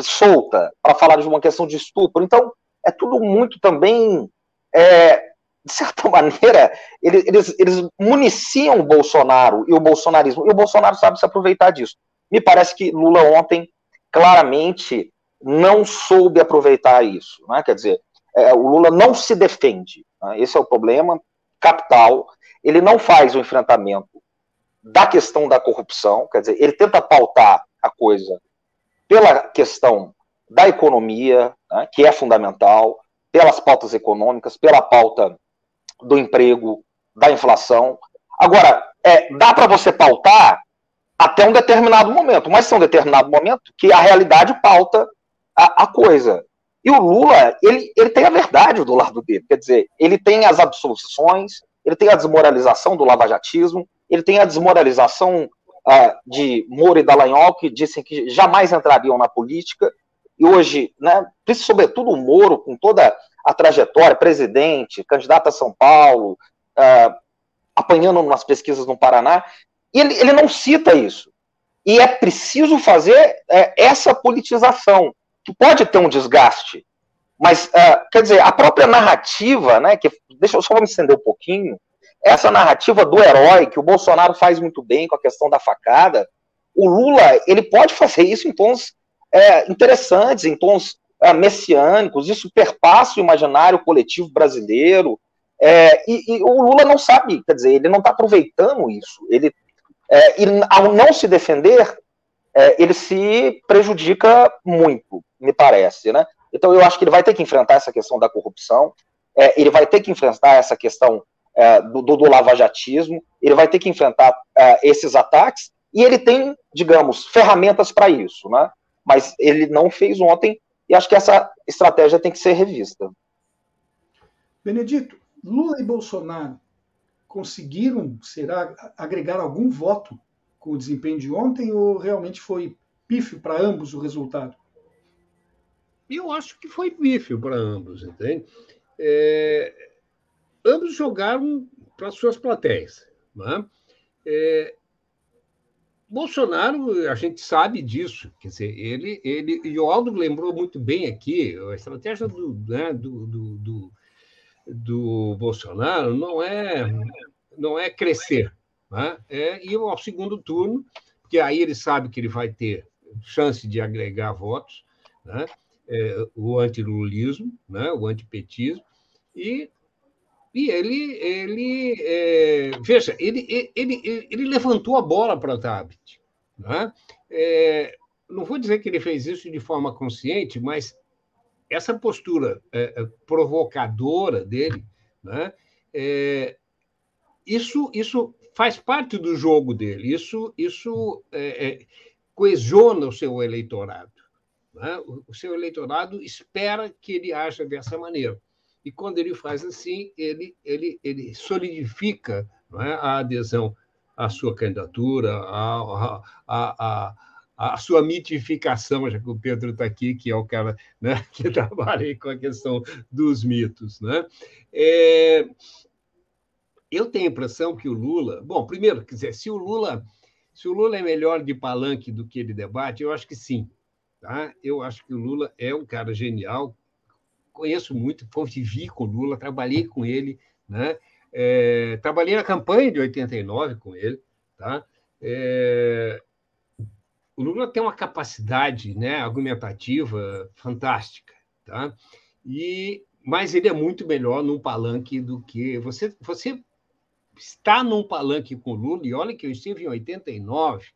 solta, para falar de uma questão de estupro. Então, é tudo muito também, é, de certa maneira, eles, eles, eles municiam o Bolsonaro e o bolsonarismo, e o Bolsonaro sabe se aproveitar disso. Me parece que Lula ontem, claramente, não soube aproveitar isso. Né? Quer dizer, é, o Lula não se defende. Né? Esse é o problema capital. Ele não faz o enfrentamento da questão da corrupção, quer dizer, ele tenta pautar a coisa pela questão da economia, né, que é fundamental, pelas pautas econômicas, pela pauta do emprego, da inflação. Agora, é, dá para você pautar até um determinado momento, mas é um determinado momento que a realidade pauta a, a coisa. E o Lula, ele, ele tem a verdade do lado dele. Quer dizer, ele tem as absoluções, ele tem a desmoralização do lavajatismo, ele tem a desmoralização uh, de Moro e Dallagnol, que dizem que jamais entrariam na política. E hoje, né, sobretudo o Moro, com toda a trajetória, presidente, candidato a São Paulo, uh, apanhando nas pesquisas no Paraná, ele, ele não cita isso. E é preciso fazer é, essa politização que pode ter um desgaste, mas, uh, quer dizer, a própria narrativa, né, que, deixa eu só me estender um pouquinho, essa narrativa do herói, que o Bolsonaro faz muito bem com a questão da facada, O Lula ele pode fazer isso em tons é, interessantes, em tons é, messiânicos, isso perpassa o imaginário coletivo brasileiro. É, e, e, o Lula não sabe, quer dizer, ele não está aproveitando isso. Ele, é, e ao não se defender, é, ele se prejudica muito, me parece, né? Então eu acho que ele vai ter que enfrentar essa questão da corrupção, é, ele vai ter que enfrentar essa questão é, do, do, lavajatismo, ele vai ter que enfrentar é, esses ataques, e ele tem, digamos, ferramentas para isso, né? Mas ele não fez ontem, e acho que essa estratégia tem que ser revista.
Benedito, Lula e Bolsonaro conseguiram, será, agregar algum voto com o desempenho de ontem, ou realmente foi pífio para ambos o resultado?
Eu acho que foi pífio para ambos, entende? É, ambos jogaram para suas plateias. Né? É, Bolsonaro, a gente sabe disso, quer dizer, ele, ele, e o Aldo lembrou muito bem aqui, a estratégia do, né, do, do, do, do, Bolsonaro não é, não é crescer, né? é ir ao segundo turno, porque aí ele sabe que ele vai ter chance de agregar votos, né? é, o antilulismo, né? o antipetismo, e e ele, ele é, veja, ele, ele, ele, ele, levantou a bola para Tabit. Né? É, não vou dizer que ele fez isso de forma consciente, mas essa postura é, é provocadora dele, né? É, isso, isso faz parte do jogo dele, isso, isso é, é, coesiona o seu eleitorado. Né? O, o seu eleitorado espera que ele haja dessa maneira. E quando ele faz assim, ele, ele, ele solidifica é, a adesão à sua candidatura, à, à, à, à sua mitificação, já que o Pedro está aqui, que é o cara né, que trabalha com a questão dos mitos. Né? É, eu tenho a impressão que o Lula. Bom, primeiro, quer dizer, se o Lula, se o Lula é melhor de palanque do que ele debate, eu acho que sim. Tá? Eu acho que o Lula é um cara genial, conheço muito, convivi com Lula, trabalhei com ele, né? É, trabalhei na campanha de 89 com ele, tá? É, o Lula tem uma capacidade, né, argumentativa fantástica, tá? E mas ele é muito melhor num palanque do que você você está num palanque com o Lula e olha que eu estive em 89,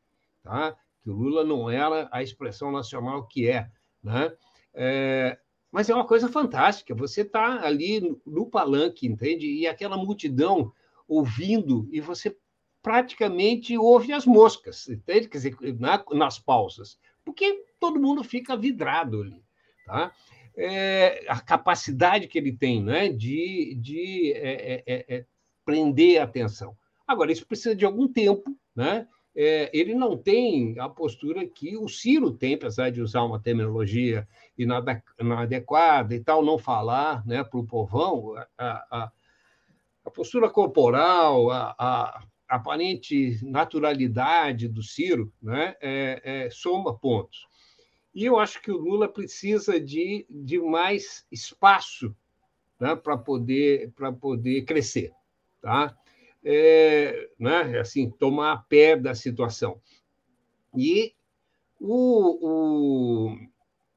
tá? Que o Lula não era a expressão nacional que é, né? É, mas é uma coisa fantástica. Você está ali no palanque, entende? E aquela multidão ouvindo, e você praticamente ouve as moscas, entende? Quer dizer, na, nas pausas, porque todo mundo fica vidrado ali. Tá? É, a capacidade que ele tem né, de, de é, é, é, é prender a atenção. Agora, isso precisa de algum tempo, né? é, ele não tem a postura que o Ciro tem, apesar de usar uma terminologia inadequada e tal, não falar né, para o povão, a, a, a, postura corporal, a, a, aparente naturalidade do Ciro né, é, é, soma pontos. E eu acho que o Lula precisa de, de mais espaço né, para poder, poder crescer. Tá? é, né, assim, tomar pé da situação. E o, o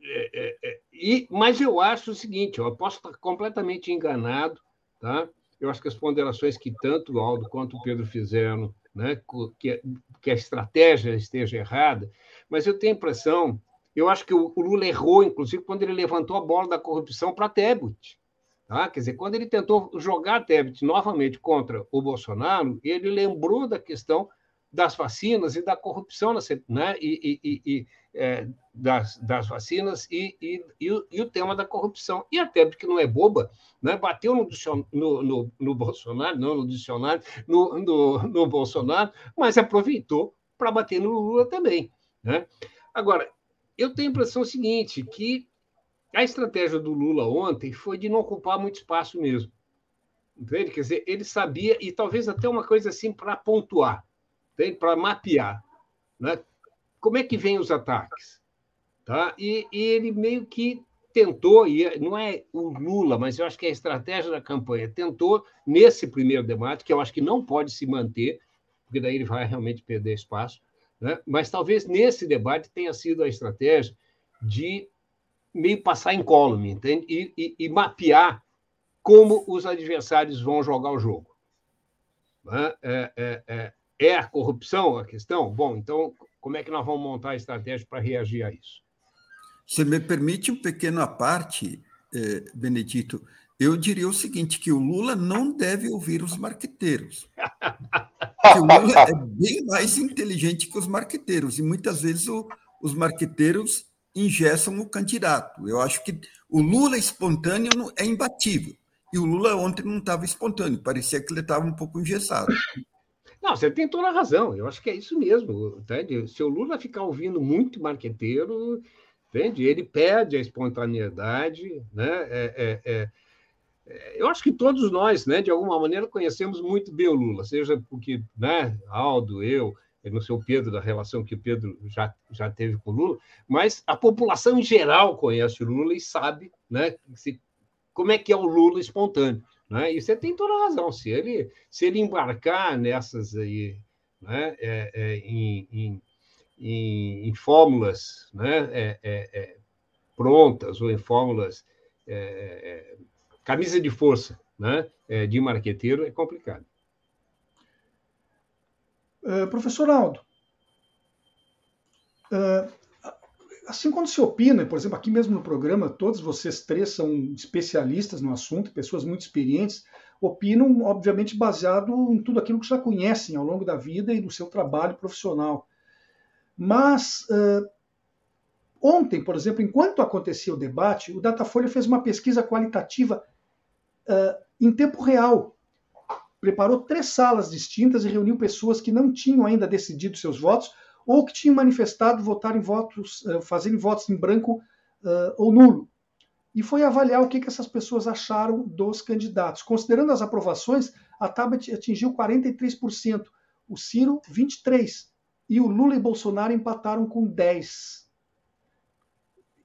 é, é, é, e, mas eu acho o seguinte, eu posso estar completamente enganado, tá? Eu acho que as ponderações que tanto o Aldo quanto o Pedro fizeram, né, que, que a estratégia esteja errada, mas eu tenho a impressão, eu acho que o, o Lula errou, inclusive, quando ele levantou a bola da corrupção para Tebet. Tá? Quer dizer, quando ele tentou jogar Tebet novamente contra o Bolsonaro, ele lembrou da questão das vacinas e da corrupção, né? e, e, e é, das, das, vacinas e, o, e, o, tema da corrupção. E a Tebet, que não é boba, né? bateu no, no, no, Bolsonaro, não no dicionário, no Bolsonaro, mas aproveitou para bater no Lula também. Né? Agora, eu tenho a impressão seguinte, que a estratégia do Lula ontem foi de não ocupar muito espaço mesmo. Entende? Quer dizer, ele sabia, e talvez até uma coisa assim para pontuar, para mapear. Né? Como é que vêm os ataques? Tá? E, e, ele meio que tentou, e não é o Lula, mas eu acho que é a estratégia da campanha, tentou, nesse primeiro debate, que eu acho que não pode se manter, porque daí ele vai realmente perder espaço, Né? Mas talvez nesse debate tenha sido a estratégia de meio passar incólume, entende? E, e, e mapear como os adversários vão jogar o jogo. Né? É, é, é, é a corrupção a questão? Bom, então como é que nós vamos montar a estratégia para reagir a isso?
Se me permite um pequeno à parte, eh, Benedito, eu diria o seguinte, que o Lula não deve ouvir os marqueteiros. que o Lula é bem mais inteligente que os marqueteiros, e muitas vezes o, os marqueteiros ingessam o candidato. Eu acho que o Lula espontâneo é imbatível. E o Lula ontem não estava espontâneo, parecia que ele estava um pouco engessado.
Não, você tem toda a razão. Eu acho que é isso mesmo. Entende? Se o Lula ficar ouvindo muito marqueteiro, entende? ele perde a espontaneidade. Né? É, é, é, é, eu acho que todos nós, né, de alguma maneira, conhecemos muito bem o Lula, seja porque né, Aldo, eu, não sei o Pedro, da relação que o Pedro já, já teve com o Lula, mas a população em geral conhece o Lula e sabe né, se, como é que é o Lula espontâneo. Né? E você tem toda a razão. Se ele, se ele embarcar nessas aí, né, é, é, em, em, em, em, fórmulas né, é, é, é prontas ou em fórmulas é, camisa de força né, de marqueteiro, é complicado.
Uh, professor Aldo, uh, assim quando se opina, por exemplo, aqui mesmo no programa, todos vocês três são especialistas no assunto, pessoas muito experientes, opinam, obviamente, baseado em tudo aquilo que já conhecem ao longo da vida e no seu trabalho profissional. Mas uh, ontem, por exemplo, enquanto acontecia o debate, o Datafolha fez uma pesquisa qualitativa em tempo real. Preparou três salas distintas e reuniu pessoas que não tinham ainda decidido seus votos ou que tinham manifestado votar em votos, eh, fazerem votos em branco uh, ou nulo. E foi avaliar o que, que essas pessoas acharam dos candidatos. Considerando as aprovações, a Tabet atingiu 43%, o Ciro 23%, e o Lula e Bolsonaro empataram com 10%.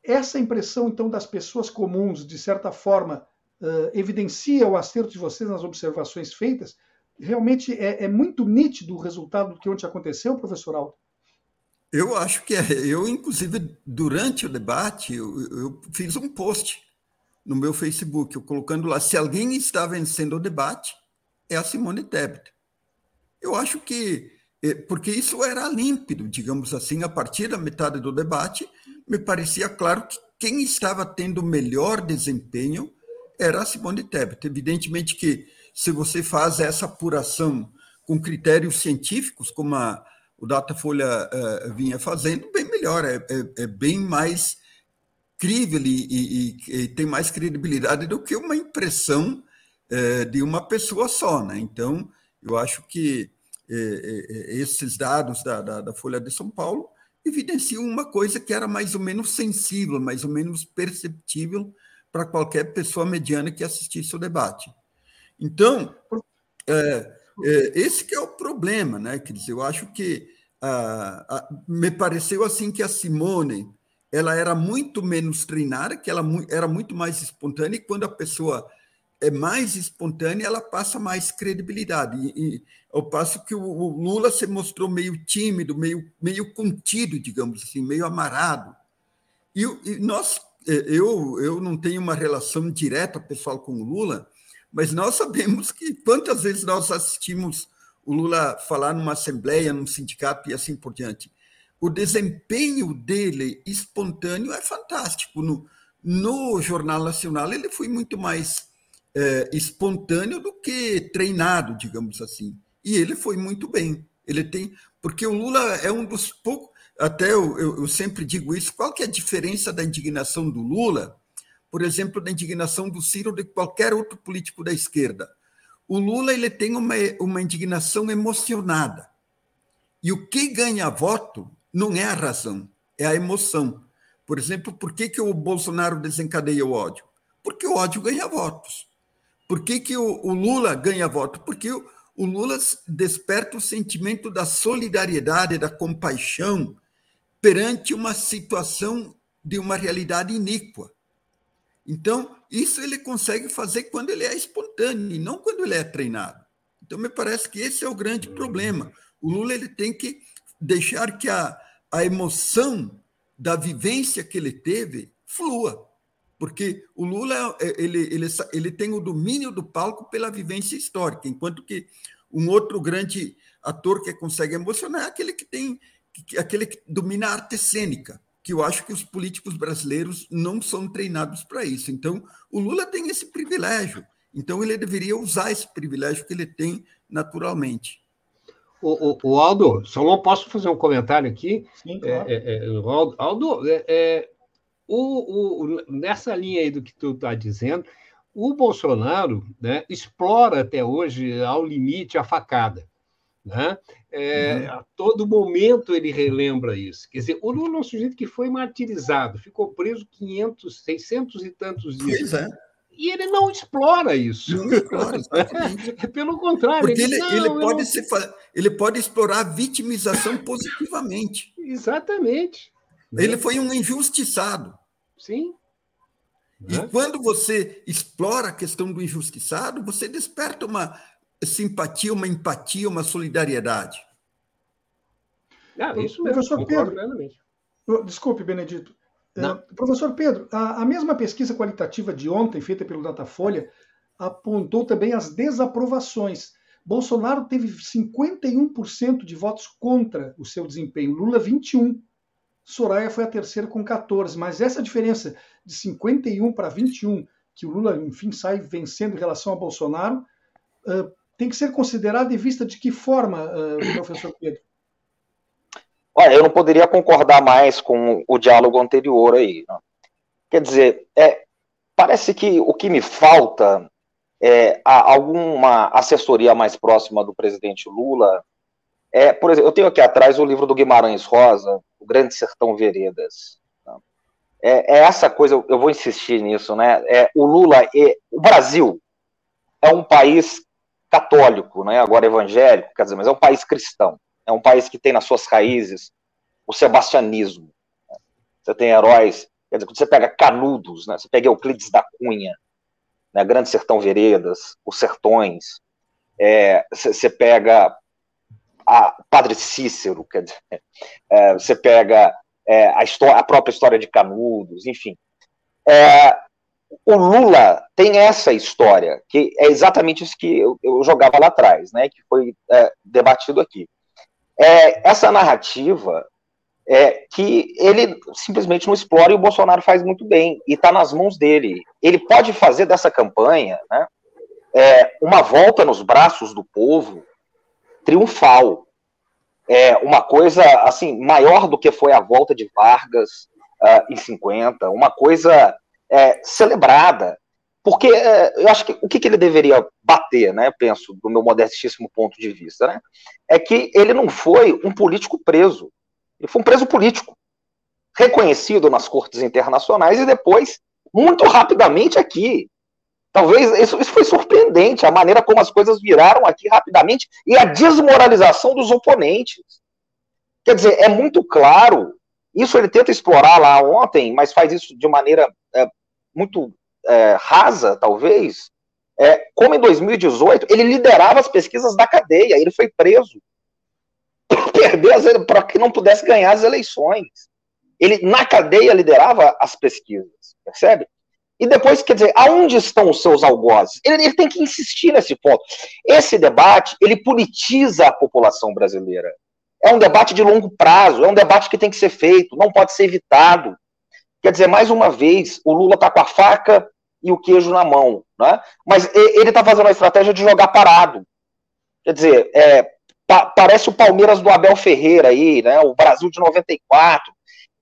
Essa impressão, então, das pessoas comuns, de certa forma, uh, evidencia o acerto de vocês nas observações feitas? Realmente é, é muito nítido o resultado do que ontem aconteceu, professor Aldo?
Eu acho que é. Eu, inclusive, durante o debate, eu, eu, fiz um post no meu Facebook, eu colocando lá: se alguém está vencendo o debate, é a Simone Tebet. Eu acho que, é, porque isso era límpido, digamos assim, a partir da metade do debate, me parecia claro que quem estava tendo melhor desempenho era a Simone Tebet. Evidentemente que, se você faz essa apuração com critérios científicos, como a o Datafolha uh, vinha fazendo, bem melhor, é, é, é bem mais crível e, e, e, tem mais credibilidade do que uma impressão uh, de uma pessoa só. Né? Então, eu acho que uh, esses dados da, da, da, Folha de São Paulo evidenciam uma coisa que era mais ou menos sensível, mais ou menos perceptível para qualquer pessoa mediana que assistisse o debate. Então, é, esse que é o problema, né? Quer dizer, eu acho que me pareceu assim que a Simone ela era muito menos treinada, que ela era muito mais espontânea, e quando a pessoa é mais espontânea, ela passa mais credibilidade. E, e ao passo que o, o, Lula se mostrou meio tímido, meio, meio contido, digamos assim, meio amarado. E, e nós, é, eu, eu não tenho uma relação direta pessoal com o Lula, mas nós sabemos que quantas vezes nós assistimos o Lula falar numa assembleia, num sindicato e assim por diante. O desempenho dele espontâneo é fantástico. No, no Jornal Nacional, ele foi muito mais é, espontâneo do que treinado, digamos assim. E ele foi muito bem. Ele tem. Porque o Lula é um dos poucos. Até eu, eu, eu sempre digo isso. Qual que é a diferença da indignação do Lula por exemplo, da indignação do Ciro ou de qualquer outro político da esquerda. O Lula ele tem uma, uma indignação emocionada. E o que ganha voto não é a razão, é a emoção. Por exemplo, por que, que o Bolsonaro desencadeia o ódio? Porque o ódio ganha votos. Por que, que o, o Lula ganha voto? Porque o, o Lula desperta o sentimento da solidariedade, da compaixão perante uma situação de uma realidade iníqua. Então, isso ele consegue fazer quando ele é espontâneo e não quando ele é treinado. Então, me parece que esse é o grande problema. O Lula ele tem que deixar que a, a emoção da vivência que ele teve flua. Porque o Lula é, ele, ele, ele tem o domínio do palco pela vivência histórica, enquanto que um outro grande ator que consegue emocionar é aquele que tem aquele que domina a arte cênica, que eu acho que os políticos brasileiros não são treinados para isso. Então, o Lula tem esse privilégio. Então, ele deveria usar esse privilégio que ele tem naturalmente.
O, o, o Aldo, só não posso fazer um comentário aqui. Sim, claro. é, é, é Aldo, Aldo é, é, o, o, nessa linha aí do que tu está dizendo, o Bolsonaro né, explora até hoje ao limite a facada. Né? É. A todo momento ele relembra isso. Quer dizer, o Lula é um sujeito que foi martirizado, ficou preso 500, 600 e tantos dias. Pois é. E ele não explora isso. Não explora, é pelo contrário.
Porque ele, ele, ele pode, se, ele pode explorar a vitimização positivamente.
Exatamente.
Ele foi um injustiçado.
Sim.
E né? quando você explora a questão do injustiçado, você desperta uma simpatia, uma empatia, uma solidariedade.
Ah, isso mesmo. Professor Pedro, desculpe, Benedito. Uh, professor Pedro, a, a, mesma pesquisa qualitativa de ontem, feita pelo Datafolha, apontou também as desaprovações. Bolsonaro teve 51% de votos contra o seu desempenho, Lula 21%. Soraya foi a terceira com 14%. Mas essa diferença de 51 para 21, que o Lula, enfim, sai vencendo em relação a Bolsonaro, uh, tem que ser considerada em vista de que forma, uh, professor Pedro?
Olha, eu não poderia concordar mais com o diálogo anterior aí. Né? Quer dizer, é, parece que o que me falta é alguma assessoria mais próxima do presidente Lula. É, por exemplo, eu tenho aqui atrás o livro do Guimarães Rosa, O Grande Sertão Veredas. Né? É, é essa coisa, eu vou insistir nisso, né? É, o Lula, é, o Brasil é um país católico, né? agora evangélico, quer dizer, mas é um país cristão. É um país que tem nas suas raízes o sebastianismo. Você tem heróis, quer dizer, quando você pega Canudos, né? você pega Euclides da Cunha, né? Grande Sertão Veredas, os Sertões, é, você pega a Padre Cícero, quer dizer, é, você pega é, a, história, a própria história de Canudos, enfim. É, o Lula tem essa história, que é exatamente isso que eu, eu jogava lá atrás, né, que foi é, debatido aqui. É, essa narrativa é que ele simplesmente não explora e o Bolsonaro faz muito bem, e está nas mãos dele. Ele pode fazer dessa campanha né, é, uma volta nos braços do povo triunfal. É uma coisa assim maior do que foi a volta de Vargas uh, em 50, uma coisa é, celebrada. Porque é, eu acho que o que, que, ele deveria bater, né? Penso, do meu modestíssimo ponto de vista, né? É que ele não foi um político preso. Ele foi um preso político, reconhecido nas cortes internacionais e depois, muito rapidamente aqui. Talvez isso, isso foi surpreendente, a maneira como as coisas viraram aqui rapidamente e a desmoralização dos oponentes. Quer dizer, é muito claro. Isso ele tenta explorar lá ontem, mas faz isso de maneira muito é, rasa, talvez, é, como em 2018, ele liderava as pesquisas da cadeia, ele foi preso para que não pudesse ganhar as eleições. Ele, na cadeia, liderava as pesquisas, percebe? E depois, quer dizer, aonde estão os seus algozes? Ele, ele tem que insistir nesse ponto. Esse debate, ele politiza a população brasileira. É um debate de longo prazo, é um debate que tem que ser feito, não pode ser evitado. Quer dizer, mais uma vez, o Lula está com a faca e o queijo na mão, né? mas ele está fazendo a estratégia de jogar parado. Quer dizer, é, pa parece o Palmeiras do Abel Ferreira aí, né? o Brasil de 94.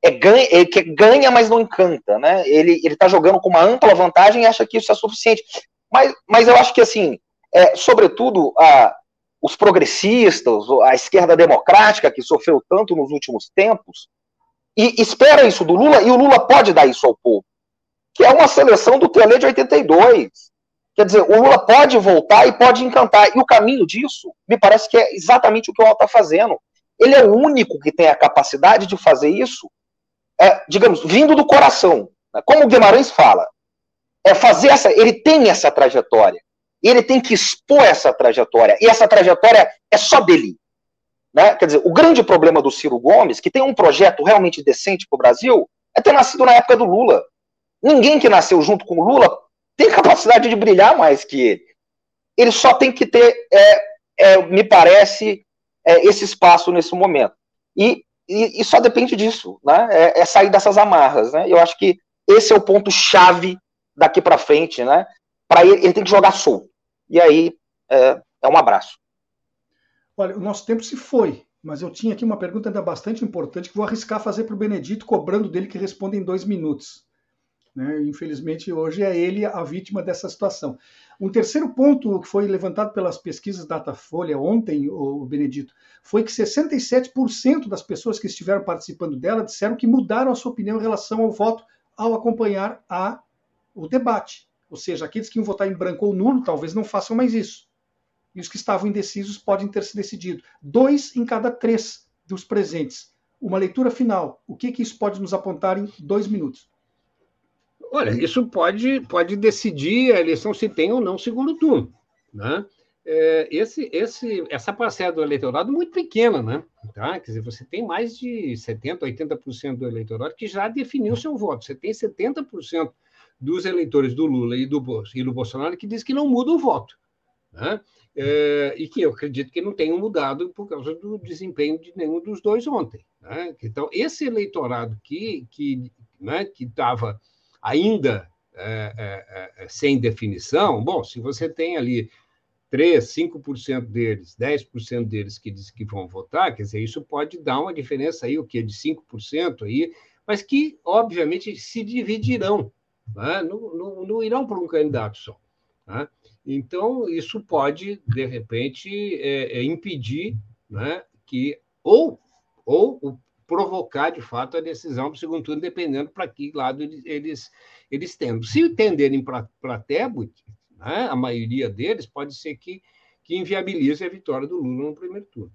É ganha, é, que ganha, mas não encanta. Né? Ele está jogando com uma ampla vantagem e acha que isso é suficiente. Mas, mas eu acho que, assim, é, sobretudo, a, os progressistas, a esquerda democrática, que sofreu tanto nos últimos tempos, e espera isso do Lula, e o Lula pode dar isso ao povo, que é uma seleção do Tele de 82. Quer dizer, o Lula pode voltar e pode encantar. E o caminho disso, me parece que é exatamente o que o Lula está fazendo. Ele é o único que tem a capacidade de fazer isso, é, digamos, vindo do coração. Né? Como o Guimarães fala, é fazer essa. Ele tem essa trajetória. Ele tem que expor essa trajetória. E essa trajetória é só dele. Né? Quer dizer, o grande problema do Ciro Gomes, que tem um projeto realmente decente para o Brasil, é ter nascido na época do Lula. Ninguém que nasceu junto com o Lula tem capacidade de brilhar mais que ele. Ele só tem que ter, é, é, me parece, é, esse espaço nesse momento. E, e, e só depende disso, né? É, é, sair dessas amarras, né? Eu acho que esse é o ponto chave daqui para frente, né? Para ele, ele tem que jogar solto. E aí é, é um abraço.
Olha, o nosso tempo se foi, mas eu tinha aqui uma pergunta ainda bastante importante que vou arriscar fazer para o Benedito, cobrando dele que responda em dois minutos. Né? Infelizmente, hoje é ele a vítima dessa situação. Um terceiro ponto que foi levantado pelas pesquisas Datafolha ontem, o Benedito, foi que 67% das pessoas que estiveram participando dela disseram que mudaram a sua opinião em relação ao voto ao acompanhar a, o debate. Ou seja, aqueles que iam votar em branco ou nulo talvez não façam mais isso. E os que estavam indecisos podem ter se decidido. Dois em cada três dos presentes. Uma leitura final. O que, que isso pode nos apontar em dois minutos?
Olha, isso pode, pode decidir a eleição se tem ou não segundo turno. Né? É, esse, esse, essa parcela do eleitorado muito pequena, né? Tá? Quer dizer, você tem mais de 70%, 80% do eleitorado que já definiu seu voto. Você tem 70% dos eleitores do Lula e do, e do Bolsonaro que diz que não muda o voto. Né? É, e que eu acredito que não tenham mudado por causa do desempenho de nenhum dos dois ontem. Né? Então, esse eleitorado que que né, estava ainda é, é, sem definição, bom, se você tem ali 3, 5% deles, 10% deles que dizem que vão votar, quer dizer, isso pode dar uma diferença aí, o que de 5% aí, mas que, obviamente, se dividirão, né? não, não, não, irão para um candidato só. Né? Então, isso pode, de repente, é, é impedir né, que, ou, ou provocar, de fato, a decisão para o segundo turno, dependendo para que lado eles, eles tendem. Se tenderem para Tebet, né, a maioria deles, pode ser que, que inviabilize a vitória do Lula no primeiro turno.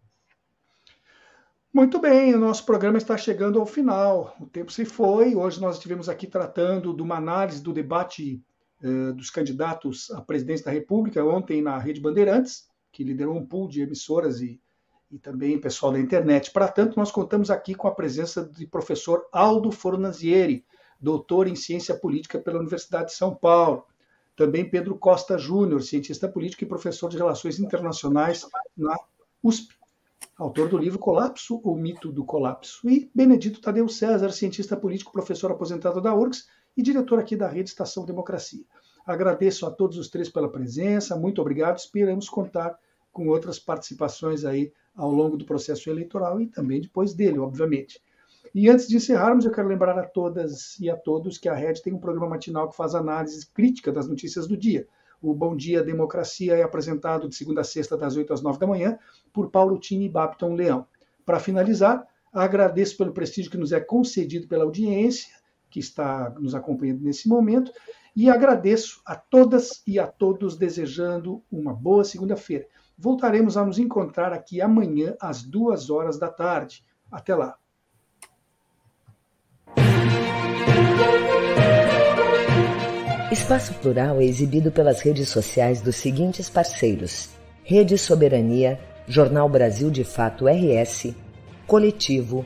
Muito bem, o nosso programa está chegando ao final. O tempo se foi. Hoje nós estivemos aqui tratando de uma análise do debate dos candidatos à presidência da República, ontem na Rede Bandeirantes, que liderou um pool de emissoras e e também pessoal da internet. Para tanto, nós contamos aqui com a presença do professor Aldo Fornazieri, doutor em ciência política pela Universidade de São Paulo. Também Pedro Costa Júnior, cientista político e professor de relações internacionais na USP, autor do livro Colapso ou Mito do Colapso. E Benedito Tadeu César, cientista político, professor aposentado da URGS e diretor aqui da Rede Estação Democracia. Agradeço a todos os três pela presença, muito obrigado, esperamos contar com outras participações aí ao longo do processo eleitoral e também depois dele, obviamente. E antes de encerrarmos, eu quero lembrar a todas e a todos que a Rede tem um programa matinal que faz análise crítica das notícias do dia. O Bom Dia Democracia é apresentado de segunda a sexta, das 8 às 9 da manhã, por Paulo Tini e Bapton Leão. Para finalizar, agradeço pelo prestígio que nos é concedido pela audiência, que está nos acompanhando nesse momento, e agradeço a todas e a todos desejando uma boa segunda-feira. Voltaremos a nos encontrar aqui amanhã às duas horas da tarde. Até lá.
Espaço Plural é exibido pelas redes sociais dos seguintes parceiros: Rede Soberania, Jornal Brasil de Fato RS, Coletivo,